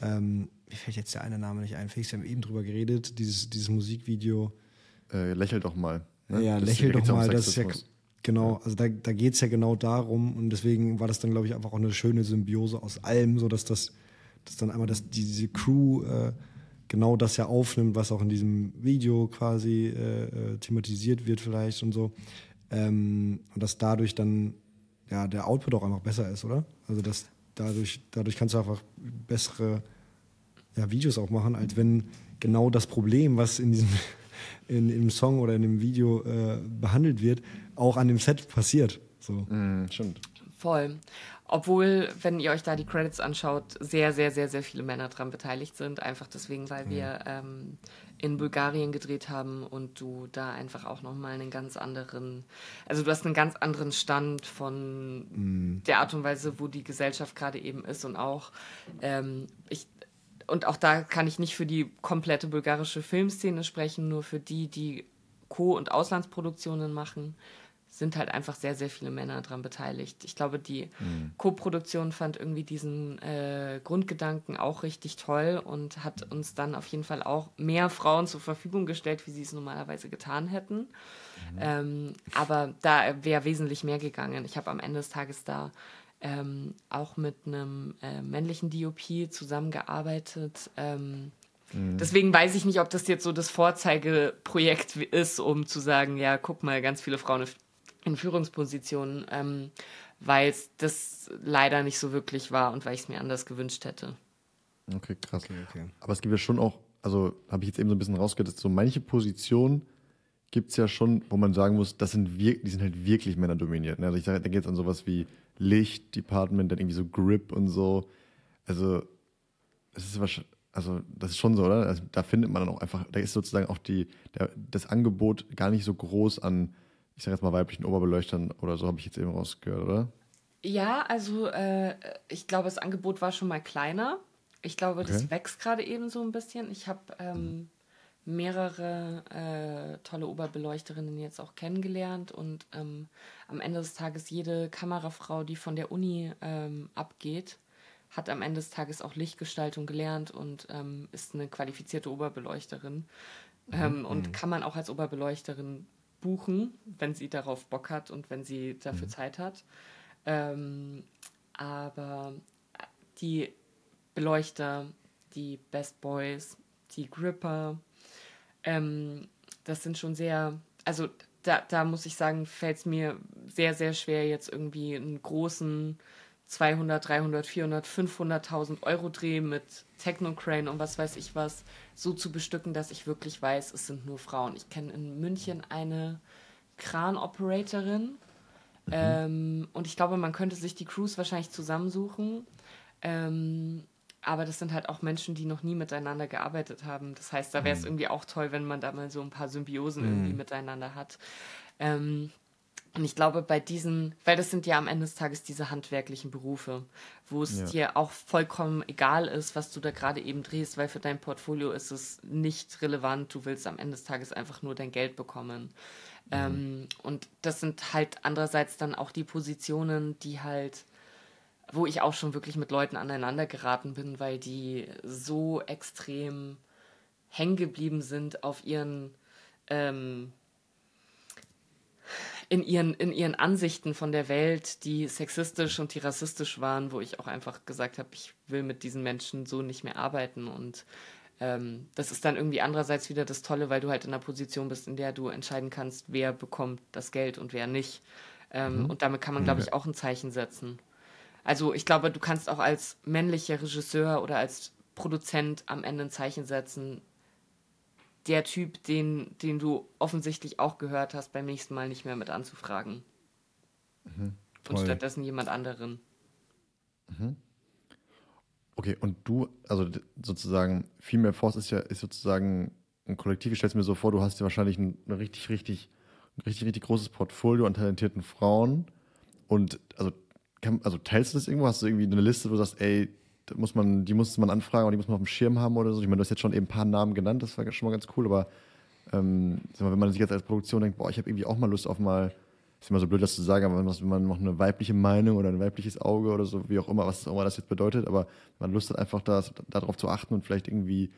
Speaker 3: Äh, ähm, mir fällt jetzt der eine Name nicht ein. Felix, wir haben eben drüber geredet, dieses, dieses Musikvideo.
Speaker 1: Äh, lächel doch mal.
Speaker 3: Ne? Ja, das lächel doch mal. Das ist ja, genau, also da, da geht es ja genau darum und deswegen war das dann, glaube ich, einfach auch eine schöne Symbiose aus allem, sodass das, dass dann einmal das, diese Crew äh, genau das ja aufnimmt, was auch in diesem Video quasi äh, äh, thematisiert wird vielleicht und so. Ähm, und dass dadurch dann ja der Output auch einfach besser ist, oder? Also dass dadurch, dadurch kannst du einfach bessere ja, Videos auch machen, als wenn genau das Problem, was in diesem in, im Song oder in dem Video äh, behandelt wird, auch an dem Set passiert. So.
Speaker 1: Mm, stimmt.
Speaker 2: Voll. Obwohl, wenn ihr euch da die Credits anschaut, sehr, sehr, sehr, sehr viele Männer daran beteiligt sind. Einfach deswegen, weil wir ähm, in Bulgarien gedreht haben und du da einfach auch nochmal einen ganz anderen, also du hast einen ganz anderen Stand von mm. der Art und Weise, wo die Gesellschaft gerade eben ist und auch, ähm, ich, und auch da kann ich nicht für die komplette bulgarische Filmszene sprechen, nur für die, die Co- und Auslandsproduktionen machen, sind halt einfach sehr, sehr viele Männer daran beteiligt. Ich glaube, die mhm. Co-Produktion fand irgendwie diesen äh, Grundgedanken auch richtig toll und hat uns dann auf jeden Fall auch mehr Frauen zur Verfügung gestellt, wie sie es normalerweise getan hätten. Mhm. Ähm, aber da wäre wesentlich mehr gegangen. Ich habe am Ende des Tages da ähm, auch mit einem äh, männlichen DOP zusammengearbeitet. Ähm, mhm. Deswegen weiß ich nicht, ob das jetzt so das Vorzeigeprojekt ist, um zu sagen, ja, guck mal, ganz viele Frauen in Führungspositionen, ähm, weil es das leider nicht so wirklich war und weil ich es mir anders gewünscht hätte.
Speaker 1: Okay, krass. Okay, okay. Aber es gibt ja schon auch, also habe ich jetzt eben so ein bisschen rausgehört, so manche Positionen gibt es ja schon, wo man sagen muss, das sind wir, die sind halt wirklich männerdominiert. Ne? Also ich geht es an sowas wie Licht, Department, dann irgendwie so Grip und so. Also, es ist wahrscheinlich, also das ist schon so, oder? Also, da findet man dann auch einfach, da ist sozusagen auch die, der, das Angebot gar nicht so groß an, ich sage jetzt mal weiblichen Oberbeleuchtern oder so, habe ich jetzt eben rausgehört, oder?
Speaker 2: Ja, also äh, ich glaube, das Angebot war schon mal kleiner. Ich glaube, okay. das wächst gerade eben so ein bisschen. Ich habe ähm, mehrere äh, tolle Oberbeleuchterinnen jetzt auch kennengelernt und ähm, am Ende des Tages jede Kamerafrau, die von der Uni ähm, abgeht, hat am Ende des Tages auch Lichtgestaltung gelernt und ähm, ist eine qualifizierte Oberbeleuchterin mhm. Ähm, und mhm. kann man auch als Oberbeleuchterin buchen, wenn sie darauf Bock hat und wenn sie dafür mhm. Zeit hat. Ähm, aber die Beleuchter, die Best Boys, die Gripper, ähm, das sind schon sehr, also da, da muss ich sagen, fällt es mir sehr, sehr schwer, jetzt irgendwie einen großen 200, 300, 400, 500.000 Euro Dreh mit Technocrane und was weiß ich was so zu bestücken, dass ich wirklich weiß, es sind nur Frauen. Ich kenne in München eine Kran-Operatorin mhm. ähm, und ich glaube, man könnte sich die Crews wahrscheinlich zusammensuchen. Ähm, aber das sind halt auch Menschen, die noch nie miteinander gearbeitet haben. Das heißt, da wäre es mhm. irgendwie auch toll, wenn man da mal so ein paar Symbiosen mhm. irgendwie miteinander hat. Ähm, und ich glaube, bei diesen, weil das sind ja am Ende des Tages diese handwerklichen Berufe, wo es ja. dir auch vollkommen egal ist, was du da gerade eben drehst, weil für dein Portfolio ist es nicht relevant. Du willst am Ende des Tages einfach nur dein Geld bekommen. Mhm. Ähm, und das sind halt andererseits dann auch die Positionen, die halt wo ich auch schon wirklich mit Leuten aneinander geraten bin, weil die so extrem hängen geblieben sind auf ihren, ähm, in ihren, in ihren Ansichten von der Welt, die sexistisch und die rassistisch waren, wo ich auch einfach gesagt habe, ich will mit diesen Menschen so nicht mehr arbeiten und ähm, das ist dann irgendwie andererseits wieder das Tolle, weil du halt in einer Position bist, in der du entscheiden kannst, wer bekommt das Geld und wer nicht. Ähm, mhm. Und damit kann man, glaube ich, auch ein Zeichen setzen. Also ich glaube, du kannst auch als männlicher Regisseur oder als Produzent am Ende ein Zeichen setzen. Der Typ, den, den du offensichtlich auch gehört hast, beim nächsten Mal nicht mehr mit anzufragen.
Speaker 1: Mhm.
Speaker 2: und stattdessen jemand anderen.
Speaker 1: Mhm. Okay, und du, also sozusagen, Female Force ist ja ist sozusagen ein Kollektiv. Ich stelle mir so vor, du hast ja wahrscheinlich ein, ein richtig, richtig, ein richtig, richtig großes Portfolio an talentierten Frauen. Und also, kann, also teilst du das irgendwo? Hast du irgendwie eine Liste, wo du sagst, ey, muss man, die muss man anfragen und die muss man auf dem Schirm haben oder so? Ich meine, du hast jetzt schon eben ein paar Namen genannt, das war schon mal ganz cool, aber ähm, mal, wenn man sich jetzt als Produktion denkt, boah, ich habe irgendwie auch mal Lust auf mal ist immer so blöd, das zu sagen, aber wenn man noch eine weibliche Meinung oder ein weibliches Auge oder so, wie auch immer, was auch immer das jetzt bedeutet, aber man Lust hat einfach das, darauf zu achten und vielleicht irgendwie,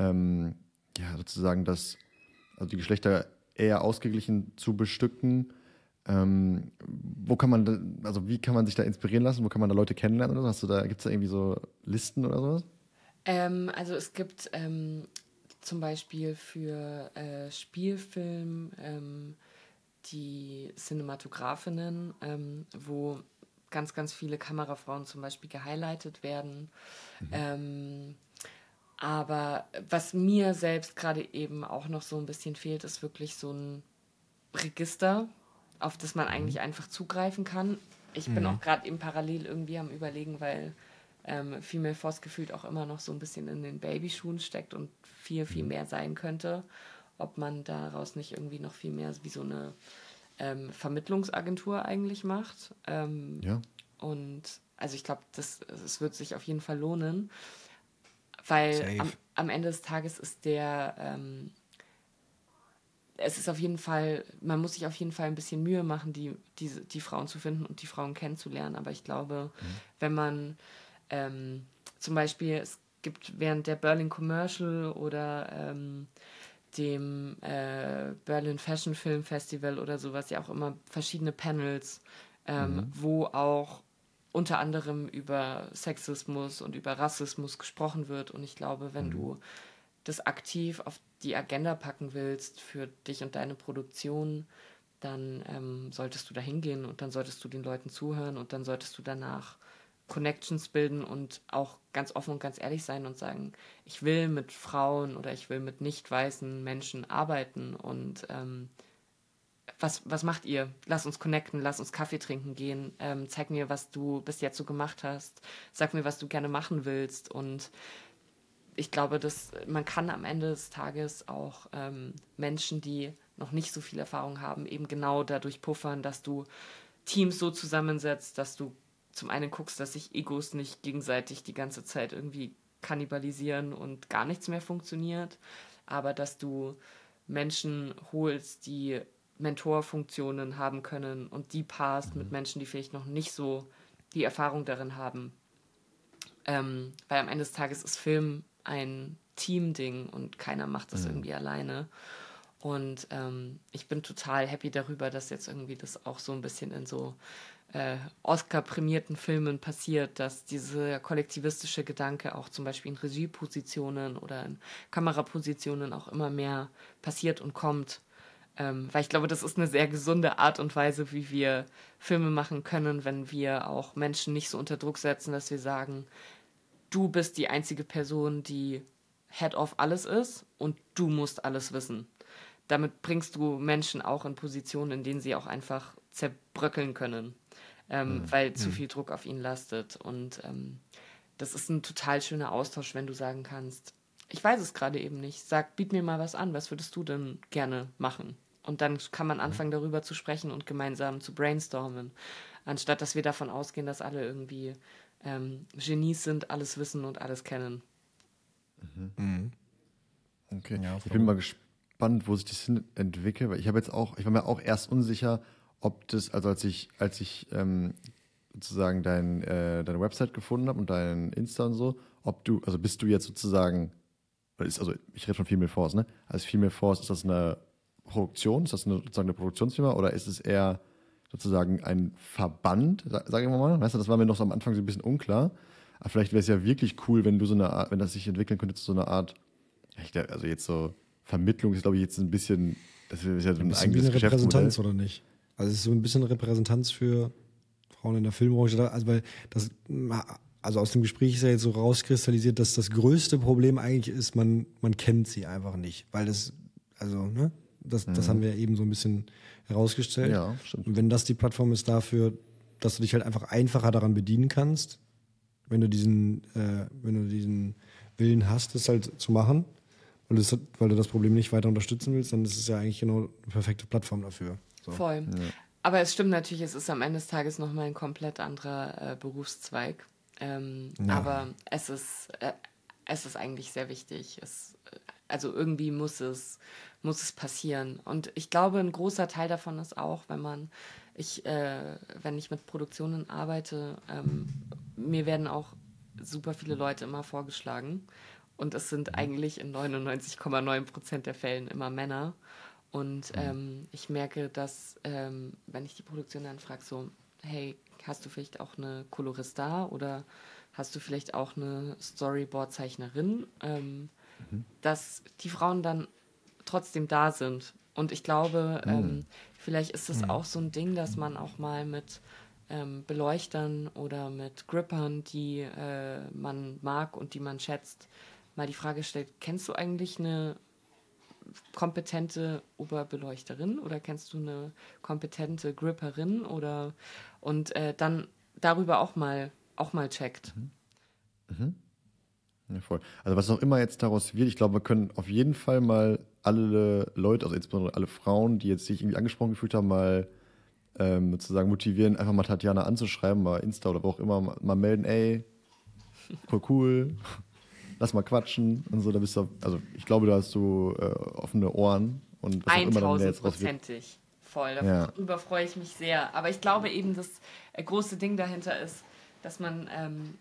Speaker 1: ähm, ja, sozusagen das, also die Geschlechter eher ausgeglichen zu bestücken. Ähm, wo kann man, da, also wie kann man sich da inspirieren lassen? Wo kann man da Leute kennenlernen oder so? Hast du da, gibt es da irgendwie so Listen oder sowas?
Speaker 2: Ähm, also es gibt ähm, zum Beispiel für äh, Spielfilm ähm, die Cinematografinnen, ähm, wo ganz, ganz viele Kamerafrauen zum Beispiel gehighlightet werden. Mhm. Ähm, aber was mir selbst gerade eben auch noch so ein bisschen fehlt, ist wirklich so ein Register, auf das man mhm. eigentlich einfach zugreifen kann. Ich mhm. bin auch gerade eben parallel irgendwie am Überlegen, weil ähm, Female Force gefühlt auch immer noch so ein bisschen in den Babyschuhen steckt und viel, viel mhm. mehr sein könnte ob man daraus nicht irgendwie noch viel mehr wie so eine ähm, Vermittlungsagentur eigentlich macht. Ähm, ja. Und also ich glaube, das, das wird sich auf jeden Fall lohnen, weil am, am, Ende des Tages ist der, ähm, es ist auf jeden Fall, man muss sich auf jeden Fall ein bisschen Mühe machen, die, die, die Frauen zu finden und die Frauen kennenzulernen. Aber ich glaube, mhm. wenn man ähm, zum Beispiel, es gibt während der Berlin Commercial oder ähm, dem äh, Berlin Fashion Film Festival oder sowas ja auch immer verschiedene Panels, ähm, mhm. wo auch unter anderem über Sexismus und über Rassismus gesprochen wird. Und ich glaube, wenn mhm. du das aktiv auf die Agenda packen willst für dich und deine Produktion, dann ähm, solltest du da hingehen und dann solltest du den Leuten zuhören und dann solltest du danach Connections bilden und auch ganz offen und ganz ehrlich sein und sagen, ich will mit Frauen oder ich will mit nicht weißen Menschen arbeiten und ähm, was, was macht ihr? Lass uns connecten, lass uns Kaffee trinken gehen, ähm, zeig mir, was du bis jetzt so gemacht hast, sag mir, was du gerne machen willst und ich glaube, dass man kann am Ende des Tages auch ähm, Menschen, die noch nicht so viel Erfahrung haben, eben genau dadurch puffern, dass du Teams so zusammensetzt, dass du zum einen guckst, dass sich Egos nicht gegenseitig die ganze Zeit irgendwie kannibalisieren und gar nichts mehr funktioniert, aber dass du Menschen holst, die Mentorfunktionen haben können und die passt mit mhm. Menschen, die vielleicht noch nicht so die Erfahrung darin haben. Ähm, weil am Ende des Tages ist Film ein Team-Ding und keiner macht das mhm. irgendwie alleine. Und ähm, ich bin total happy darüber, dass jetzt irgendwie das auch so ein bisschen in so äh, Oscar-prämierten Filmen passiert, dass dieser kollektivistische Gedanke auch zum Beispiel in Regiepositionen oder in Kamerapositionen auch immer mehr passiert und kommt. Ähm, weil ich glaube, das ist eine sehr gesunde Art und Weise, wie wir Filme machen können, wenn wir auch Menschen nicht so unter Druck setzen, dass wir sagen, du bist die einzige Person, die Head of alles ist und du musst alles wissen. Damit bringst du Menschen auch in Positionen, in denen sie auch einfach zerbröckeln können ähm, mhm. weil zu mhm. viel Druck auf ihn lastet. Und ähm, das ist ein total schöner Austausch, wenn du sagen kannst, ich weiß es gerade eben nicht, sag, biet mir mal was an, was würdest du denn gerne machen? Und dann kann man mhm. anfangen, darüber zu sprechen und gemeinsam zu brainstormen, anstatt dass wir davon ausgehen, dass alle irgendwie ähm, Genies sind, alles wissen und alles kennen.
Speaker 1: Mhm. mhm. Okay, ja, ich bin mal gespannt, wo sich das hin entwickelt, weil ich habe jetzt auch, ich war mir auch erst unsicher, ob das, also als ich, als ich ähm, sozusagen dein, äh, deine Website gefunden habe und dein Insta und so, ob du, also bist du jetzt sozusagen, ist, also ich rede von Female Force, ne? Als Female Force ist das eine Produktion, ist das eine, sozusagen eine Produktionsfirma oder ist es eher sozusagen ein Verband, sagen wir mal? Weißt du, das war mir noch so am Anfang so ein bisschen unklar. Aber vielleicht wäre es ja wirklich cool, wenn du so eine Art, wenn das sich entwickeln könnte zu so einer Art, also jetzt so Vermittlung ist, glaube ich, jetzt ein bisschen, das ist ja so ein, ein eigenes
Speaker 3: wie eine Repräsentanz oder nicht? Also es ist so ein bisschen Repräsentanz für Frauen in der Filmbranche. Also weil das, also aus dem Gespräch ist ja jetzt so rauskristallisiert, dass das größte Problem eigentlich ist, man, man kennt sie einfach nicht. Weil das, also, ne? Das, mhm. das haben wir eben so ein bisschen herausgestellt. Ja, stimmt. Und wenn das die Plattform ist dafür, dass du dich halt einfach einfacher daran bedienen kannst, wenn du diesen, äh, wenn du diesen Willen hast, das halt zu machen, weil, das, weil du das Problem nicht weiter unterstützen willst, dann ist es ja eigentlich genau eine perfekte Plattform dafür.
Speaker 2: So. Voll. Ja. Aber es stimmt natürlich, es ist am Ende des Tages nochmal ein komplett anderer äh, Berufszweig. Ähm, ja. Aber es ist, äh, es ist eigentlich sehr wichtig. Es, also irgendwie muss es, muss es passieren. Und ich glaube, ein großer Teil davon ist auch, wenn man, ich, äh, wenn ich mit Produktionen arbeite, ähm, mir werden auch super viele Leute immer vorgeschlagen. Und es sind eigentlich in 99,9 Prozent der Fällen immer Männer. Und mhm. ähm, ich merke, dass, ähm, wenn ich die Produktion dann frage, so, hey, hast du vielleicht auch eine Kolorista oder hast du vielleicht auch eine Storyboard-Zeichnerin, ähm, mhm. dass die Frauen dann trotzdem da sind. Und ich glaube, mhm. ähm, vielleicht ist es mhm. auch so ein Ding, dass man auch mal mit ähm, Beleuchtern oder mit Grippern, die äh, man mag und die man schätzt, mal die Frage stellt, kennst du eigentlich eine kompetente Oberbeleuchterin oder kennst du eine kompetente Gripperin oder und äh, dann darüber auch mal auch mal checkt. Mhm.
Speaker 1: Mhm. Ja, voll. Also was auch immer jetzt daraus wird, ich glaube, wir können auf jeden Fall mal alle Leute, also insbesondere alle Frauen, die jetzt sich irgendwie angesprochen gefühlt haben, mal ähm, sozusagen motivieren, einfach mal Tatjana anzuschreiben, mal Insta oder wo auch immer, mal, mal melden, ey, voll cool, lass mal quatschen und so, da bist du, also ich glaube, da hast du äh, offene Ohren und
Speaker 2: was auch immer dann jetzt Prozentig. Voll, darüber ja. freue ich mich sehr. Aber ich glaube eben, das äh, große Ding dahinter ist, dass man ähm,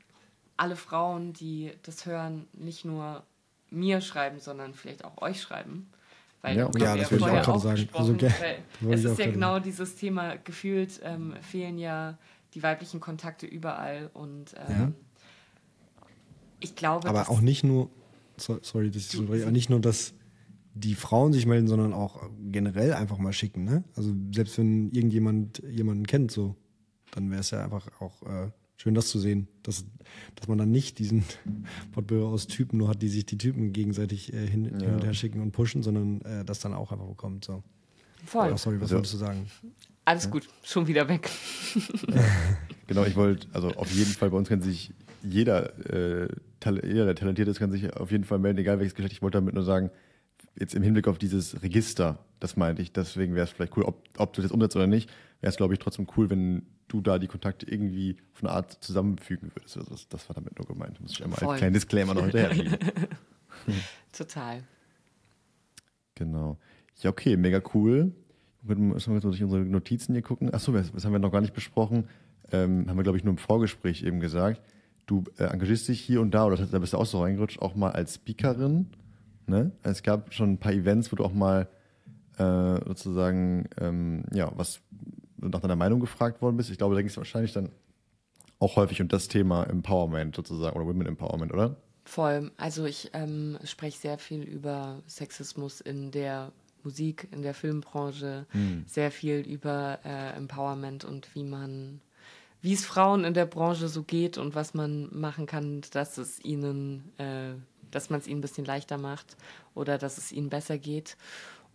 Speaker 2: alle Frauen, die das hören, nicht nur mir schreiben, sondern vielleicht auch euch schreiben. Weil ja, ja das würde ich auch gerade sagen. Also. Es ist ja genau dieses Thema, gefühlt ähm, fehlen ja die weiblichen Kontakte überall und ähm, ja. ich glaube.
Speaker 3: Aber auch nicht nur, sorry, das ist so, nicht nur, dass die Frauen sich melden, sondern auch generell einfach mal schicken. Ne? Also selbst wenn irgendjemand jemanden kennt, so, dann wäre es ja einfach auch äh, schön, das zu sehen, dass, dass man dann nicht diesen Portfolio aus Typen nur hat, die sich die Typen gegenseitig äh, hin, ja. hin, und her schicken und pushen, sondern äh, das dann auch einfach bekommt. So.
Speaker 2: Voll.
Speaker 3: Oh, sorry, was also, wolltest du sagen?
Speaker 2: Alles ja. gut, schon wieder weg.
Speaker 1: genau, ich wollte, also auf jeden Fall, bei uns kann sich jeder, äh, jeder, der talentiert ist, kann sich auf jeden Fall melden, egal welches Geschlecht. Ich wollte damit nur sagen, jetzt im Hinblick auf dieses Register, das meinte ich, deswegen wäre es vielleicht cool, ob, ob du das umsetzt oder nicht, wäre es, glaube ich, trotzdem cool, wenn du da die Kontakte irgendwie auf eine Art zusammenfügen würdest. Also das, das war damit nur gemeint. Muss ich einmal Voll. als kleinen Disclaimer noch hinterher
Speaker 2: Total.
Speaker 1: Genau. Ja, okay, mega cool. Müssen wir jetzt durch unsere Notizen hier gucken. Achso, das, das haben wir noch gar nicht besprochen. Ähm, haben wir, glaube ich, nur im Vorgespräch eben gesagt. Du äh, engagierst dich hier und da, oder da bist du auch so reingerutscht, auch mal als Speakerin. Ne? Es gab schon ein paar Events, wo du auch mal äh, sozusagen ähm, ja, was nach deiner Meinung gefragt worden bist. Ich glaube, da ging es wahrscheinlich dann auch häufig um das Thema Empowerment sozusagen oder Women Empowerment, oder?
Speaker 2: Voll. Also ich ähm, spreche sehr viel über Sexismus in der Musik, in der Filmbranche, hm. sehr viel über äh, Empowerment und wie man, wie es Frauen in der Branche so geht und was man machen kann, dass es ihnen, äh, dass man es ihnen ein bisschen leichter macht oder dass es ihnen besser geht.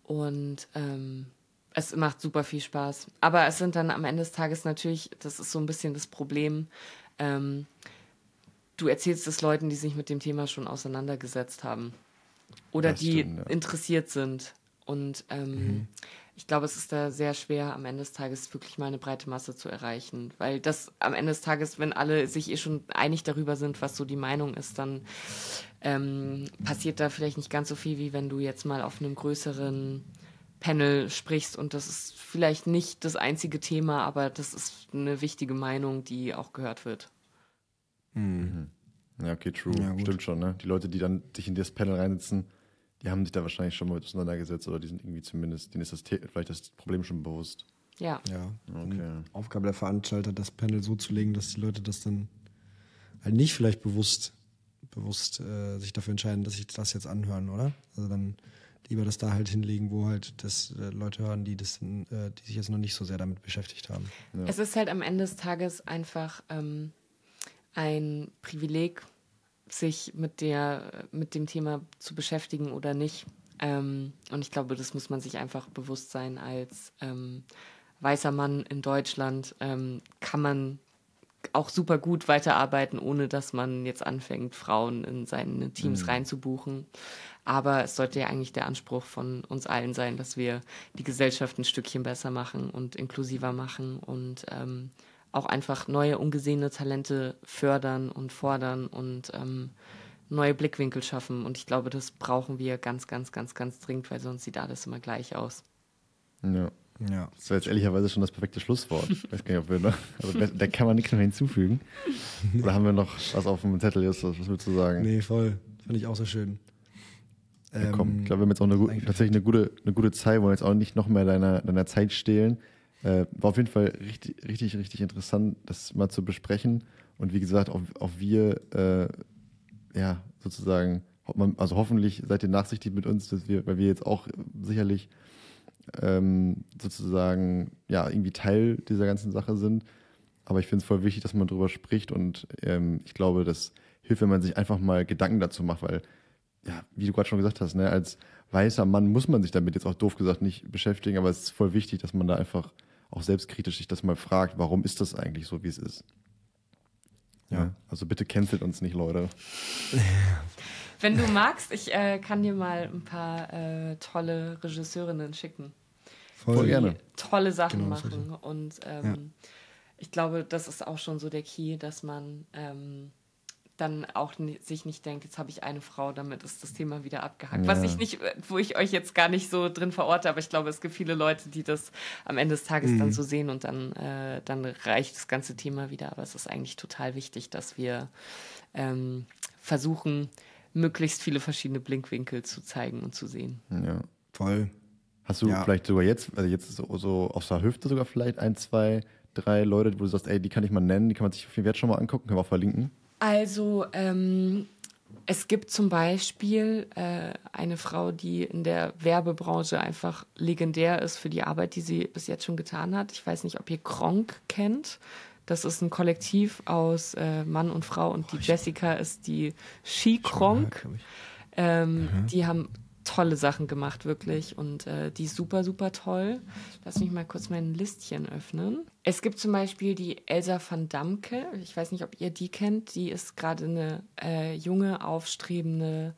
Speaker 2: Und ähm, es macht super viel Spaß. Aber es sind dann am Ende des Tages natürlich, das ist so ein bisschen das Problem, ähm, du erzählst es Leuten, die sich mit dem Thema schon auseinandergesetzt haben. Oder das die stimmt, ja. interessiert sind. Und ähm, mhm. Ich glaube, es ist da sehr schwer, am Ende des Tages wirklich mal eine breite Masse zu erreichen. Weil das am Ende des Tages, wenn alle sich eh schon einig darüber sind, was so die Meinung ist, dann ähm, passiert da vielleicht nicht ganz so viel, wie wenn du jetzt mal auf einem größeren Panel sprichst und das ist vielleicht nicht das einzige Thema, aber das ist eine wichtige Meinung, die auch gehört wird.
Speaker 1: Mhm. Ja, okay, true. Ja, Stimmt schon, ne? Die Leute, die dann sich in das Panel reinsitzen, die haben sich da wahrscheinlich schon mal auseinandergesetzt oder die sind irgendwie zumindest, denen ist das vielleicht das Problem schon bewusst.
Speaker 2: Ja.
Speaker 3: Ja. Okay. Aufgabe der Veranstalter, das Panel so zu legen, dass die Leute das dann halt nicht vielleicht bewusst, bewusst äh, sich dafür entscheiden, dass sich das jetzt anhören, oder? Also dann lieber das da halt hinlegen, wo halt das äh, Leute hören, die, das, äh, die sich jetzt noch nicht so sehr damit beschäftigt haben.
Speaker 2: Ja. Es ist halt am Ende des Tages einfach ähm, ein Privileg, sich mit, der, mit dem Thema zu beschäftigen oder nicht. Ähm, und ich glaube, das muss man sich einfach bewusst sein als, ähm, weißer Mann in Deutschland ähm, kann man auch super gut weiterarbeiten, ohne dass man jetzt anfängt, Frauen in seine Teams mhm. reinzubuchen. Aber es sollte ja eigentlich der Anspruch von uns allen sein, dass wir die Gesellschaft ein Stückchen besser machen und inklusiver machen und ähm, auch einfach neue, ungesehene Talente fördern und fordern und ähm, neue Blickwinkel schaffen. Und ich glaube, das brauchen wir ganz, ganz, ganz, ganz dringend, weil sonst sieht alles immer gleich aus.
Speaker 1: Ja. Ja. Das wäre jetzt ehrlicherweise schon das perfekte Schlusswort. Ich weiß gar nicht, ob wir noch, also da kann man nichts mehr hinzufügen. Oder haben wir noch was auf dem Zettel, ist, was willst du sagen?
Speaker 3: Nee, voll. Fand ich auch so schön.
Speaker 1: Ja, komm, ähm, ich glaube, wir haben jetzt auch eine, tatsächlich eine gute, eine gute Zeit, wollen jetzt auch nicht noch mehr deiner, deiner Zeit stehlen. Äh, war auf jeden Fall richtig, richtig, richtig interessant, das mal zu besprechen. Und wie gesagt, auch, auch wir, äh, ja, sozusagen, also hoffentlich seid ihr nachsichtig mit uns, dass wir, weil wir jetzt auch sicherlich ähm, sozusagen ja irgendwie Teil dieser ganzen Sache sind. Aber ich finde es voll wichtig, dass man darüber spricht und ähm, ich glaube, das hilft, wenn man sich einfach mal Gedanken dazu macht, weil, ja, wie du gerade schon gesagt hast, ne, als weißer Mann muss man sich damit jetzt auch doof gesagt nicht beschäftigen, aber es ist voll wichtig, dass man da einfach auch selbstkritisch sich das mal fragt, warum ist das eigentlich so, wie es ist. Ja, ja also bitte cancelt uns nicht, Leute.
Speaker 2: Wenn du magst, ich äh, kann dir mal ein paar äh, tolle Regisseurinnen schicken.
Speaker 1: Voll gerne.
Speaker 2: Tolle Sachen genau, machen. Und ähm, ja. ich glaube, das ist auch schon so der Key, dass man ähm, dann auch sich nicht denkt, jetzt habe ich eine Frau, damit ist das Thema wieder abgehakt. Ja. Was ich nicht, wo ich euch jetzt gar nicht so drin verorte, aber ich glaube, es gibt viele Leute, die das am Ende des Tages mhm. dann so sehen und dann, äh, dann reicht das ganze Thema wieder. Aber es ist eigentlich total wichtig, dass wir ähm, versuchen, möglichst viele verschiedene Blinkwinkel zu zeigen und zu sehen.
Speaker 1: Ja, voll. Hast du ja. vielleicht sogar jetzt, also jetzt so, so aus der Hüfte sogar vielleicht ein, zwei, drei Leute, wo du sagst, ey, die kann ich mal nennen, die kann man sich auf jeden Fall schon mal angucken, können wir auch verlinken?
Speaker 2: Also, ähm, es gibt zum Beispiel äh, eine Frau, die in der Werbebranche einfach legendär ist für die Arbeit, die sie bis jetzt schon getan hat. Ich weiß nicht, ob ihr Kronk kennt. Das ist ein Kollektiv aus äh, Mann und Frau und die Jessica ist die Skikronk. Ähm, mhm. Die haben tolle Sachen gemacht, wirklich. Und äh, die ist super, super toll. Lass mich mal kurz mein Listchen öffnen. Es gibt zum Beispiel die Elsa van Damke. Ich weiß nicht, ob ihr die kennt. Die ist gerade eine äh, junge, aufstrebende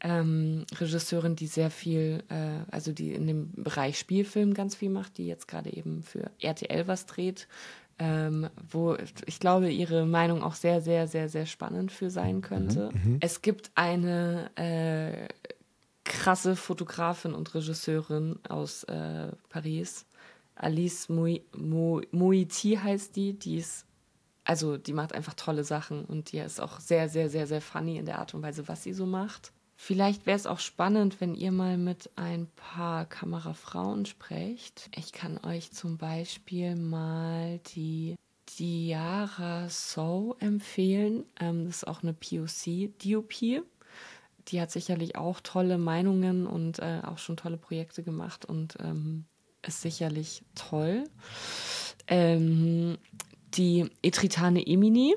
Speaker 2: ähm, Regisseurin, die sehr viel, äh, also die in dem Bereich Spielfilm ganz viel macht, die jetzt gerade eben für RTL was dreht ähm, wo ich glaube, ihre Meinung auch sehr, sehr, sehr, sehr spannend für sein mhm, könnte. Mhm. Es gibt eine äh, krasse Fotografin und Regisseurin aus äh, Paris. Alice Moiti heißt die. Die ist, also die macht einfach tolle Sachen und die ist auch sehr, sehr, sehr, sehr funny in der Art und Weise, was sie so macht. Vielleicht wäre es auch spannend, wenn ihr mal mit ein paar Kamerafrauen sprecht. Ich kann euch zum Beispiel mal die Diara So empfehlen. Ähm, das ist auch eine POC-DOP. Die hat sicherlich auch tolle Meinungen und äh, auch schon tolle Projekte gemacht und ähm, ist sicherlich toll. Ähm, die Etritane Emini,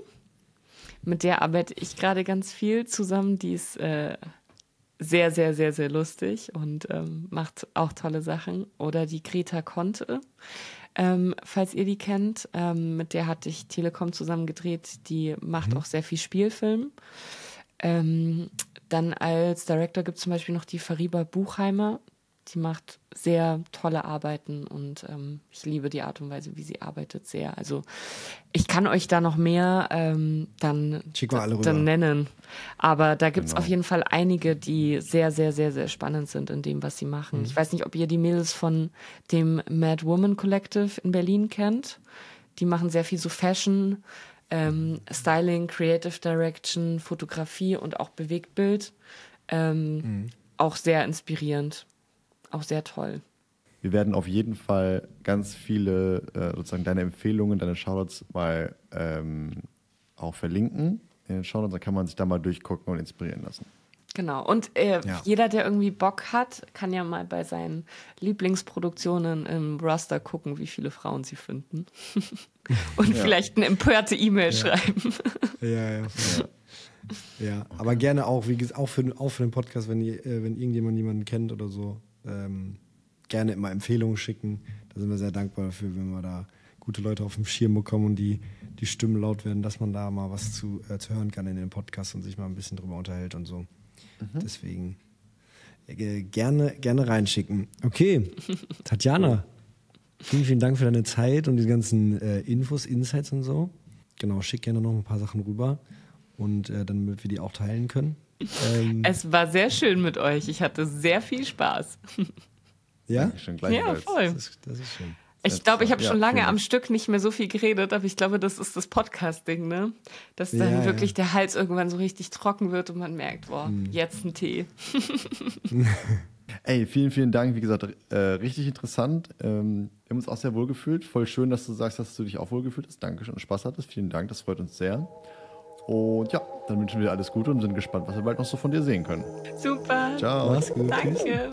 Speaker 2: mit der arbeite ich gerade ganz viel zusammen. Die ist äh, sehr, sehr, sehr, sehr lustig und ähm, macht auch tolle Sachen. Oder die Greta Conte, ähm, falls ihr die kennt, ähm, mit der hatte ich Telekom zusammen gedreht. Die macht mhm. auch sehr viel Spielfilm. Dann als Director gibt es zum Beispiel noch die Fariba Buchheimer. Die macht sehr tolle Arbeiten und ähm, ich liebe die Art und Weise, wie sie arbeitet, sehr. Also ich kann euch da noch mehr ähm, dann, dann nennen. Aber da gibt es genau. auf jeden Fall einige, die sehr, sehr, sehr, sehr spannend sind in dem, was sie machen. Mhm. Ich weiß nicht, ob ihr die Mädels von dem Mad Woman Collective in Berlin kennt. Die machen sehr viel so Fashion, ähm, Styling, Creative Direction, Fotografie und auch Bewegtbild. Ähm, mhm. Auch sehr inspirierend auch sehr toll.
Speaker 1: Wir werden auf jeden Fall ganz viele äh, sozusagen deine Empfehlungen, deine Shoutouts mal ähm, auch verlinken in den Shoutouts. Da kann man sich da mal durchgucken und inspirieren lassen.
Speaker 2: Genau. Und äh, ja. jeder, der irgendwie Bock hat, kann ja mal bei seinen Lieblingsproduktionen im Raster gucken, wie viele Frauen sie finden. und ja. vielleicht eine empörte E-Mail ja. schreiben.
Speaker 3: ja, ja. Ja, aber gerne auch, wie gesagt, auch für, auch für den Podcast, wenn, ihr, äh, wenn irgendjemand jemanden kennt oder so, ähm, gerne immer Empfehlungen schicken. Da sind wir sehr dankbar dafür, wenn wir da gute Leute auf dem Schirm bekommen und die, die Stimmen laut werden, dass man da mal was zu, äh, zu hören kann in den Podcast und sich mal ein bisschen drüber unterhält und so. Mhm. Deswegen äh, gerne, gerne reinschicken. Okay, Tatjana, vielen, vielen Dank für deine Zeit und die ganzen äh, Infos, Insights und so. Genau, schick gerne noch ein paar Sachen rüber und äh, damit wir die auch teilen können.
Speaker 2: Ähm, es war sehr schön mit euch. Ich hatte sehr viel Spaß.
Speaker 3: Ja?
Speaker 2: Ja, voll. Das ist, das ist schön. Ich glaube, ich habe ja, schon lange am Stück nicht mehr so viel geredet, aber ich glaube, das ist das Podcast-Ding, ne? Dass dann ja, wirklich ja. der Hals irgendwann so richtig trocken wird und man merkt, boah, hm. jetzt ein Tee.
Speaker 1: Ey, vielen, vielen Dank. Wie gesagt, äh, richtig interessant. Ähm, wir haben uns auch sehr wohl gefühlt. Voll schön, dass du sagst, dass du dich auch wohl gefühlt hast. Dankeschön und Spaß hattest. Vielen Dank, das freut uns sehr. Und ja, dann wünschen wir dir alles Gute und sind gespannt, was wir bald noch so von dir sehen können.
Speaker 2: Super.
Speaker 1: Ciao.
Speaker 3: Mach's gut.
Speaker 2: Danke.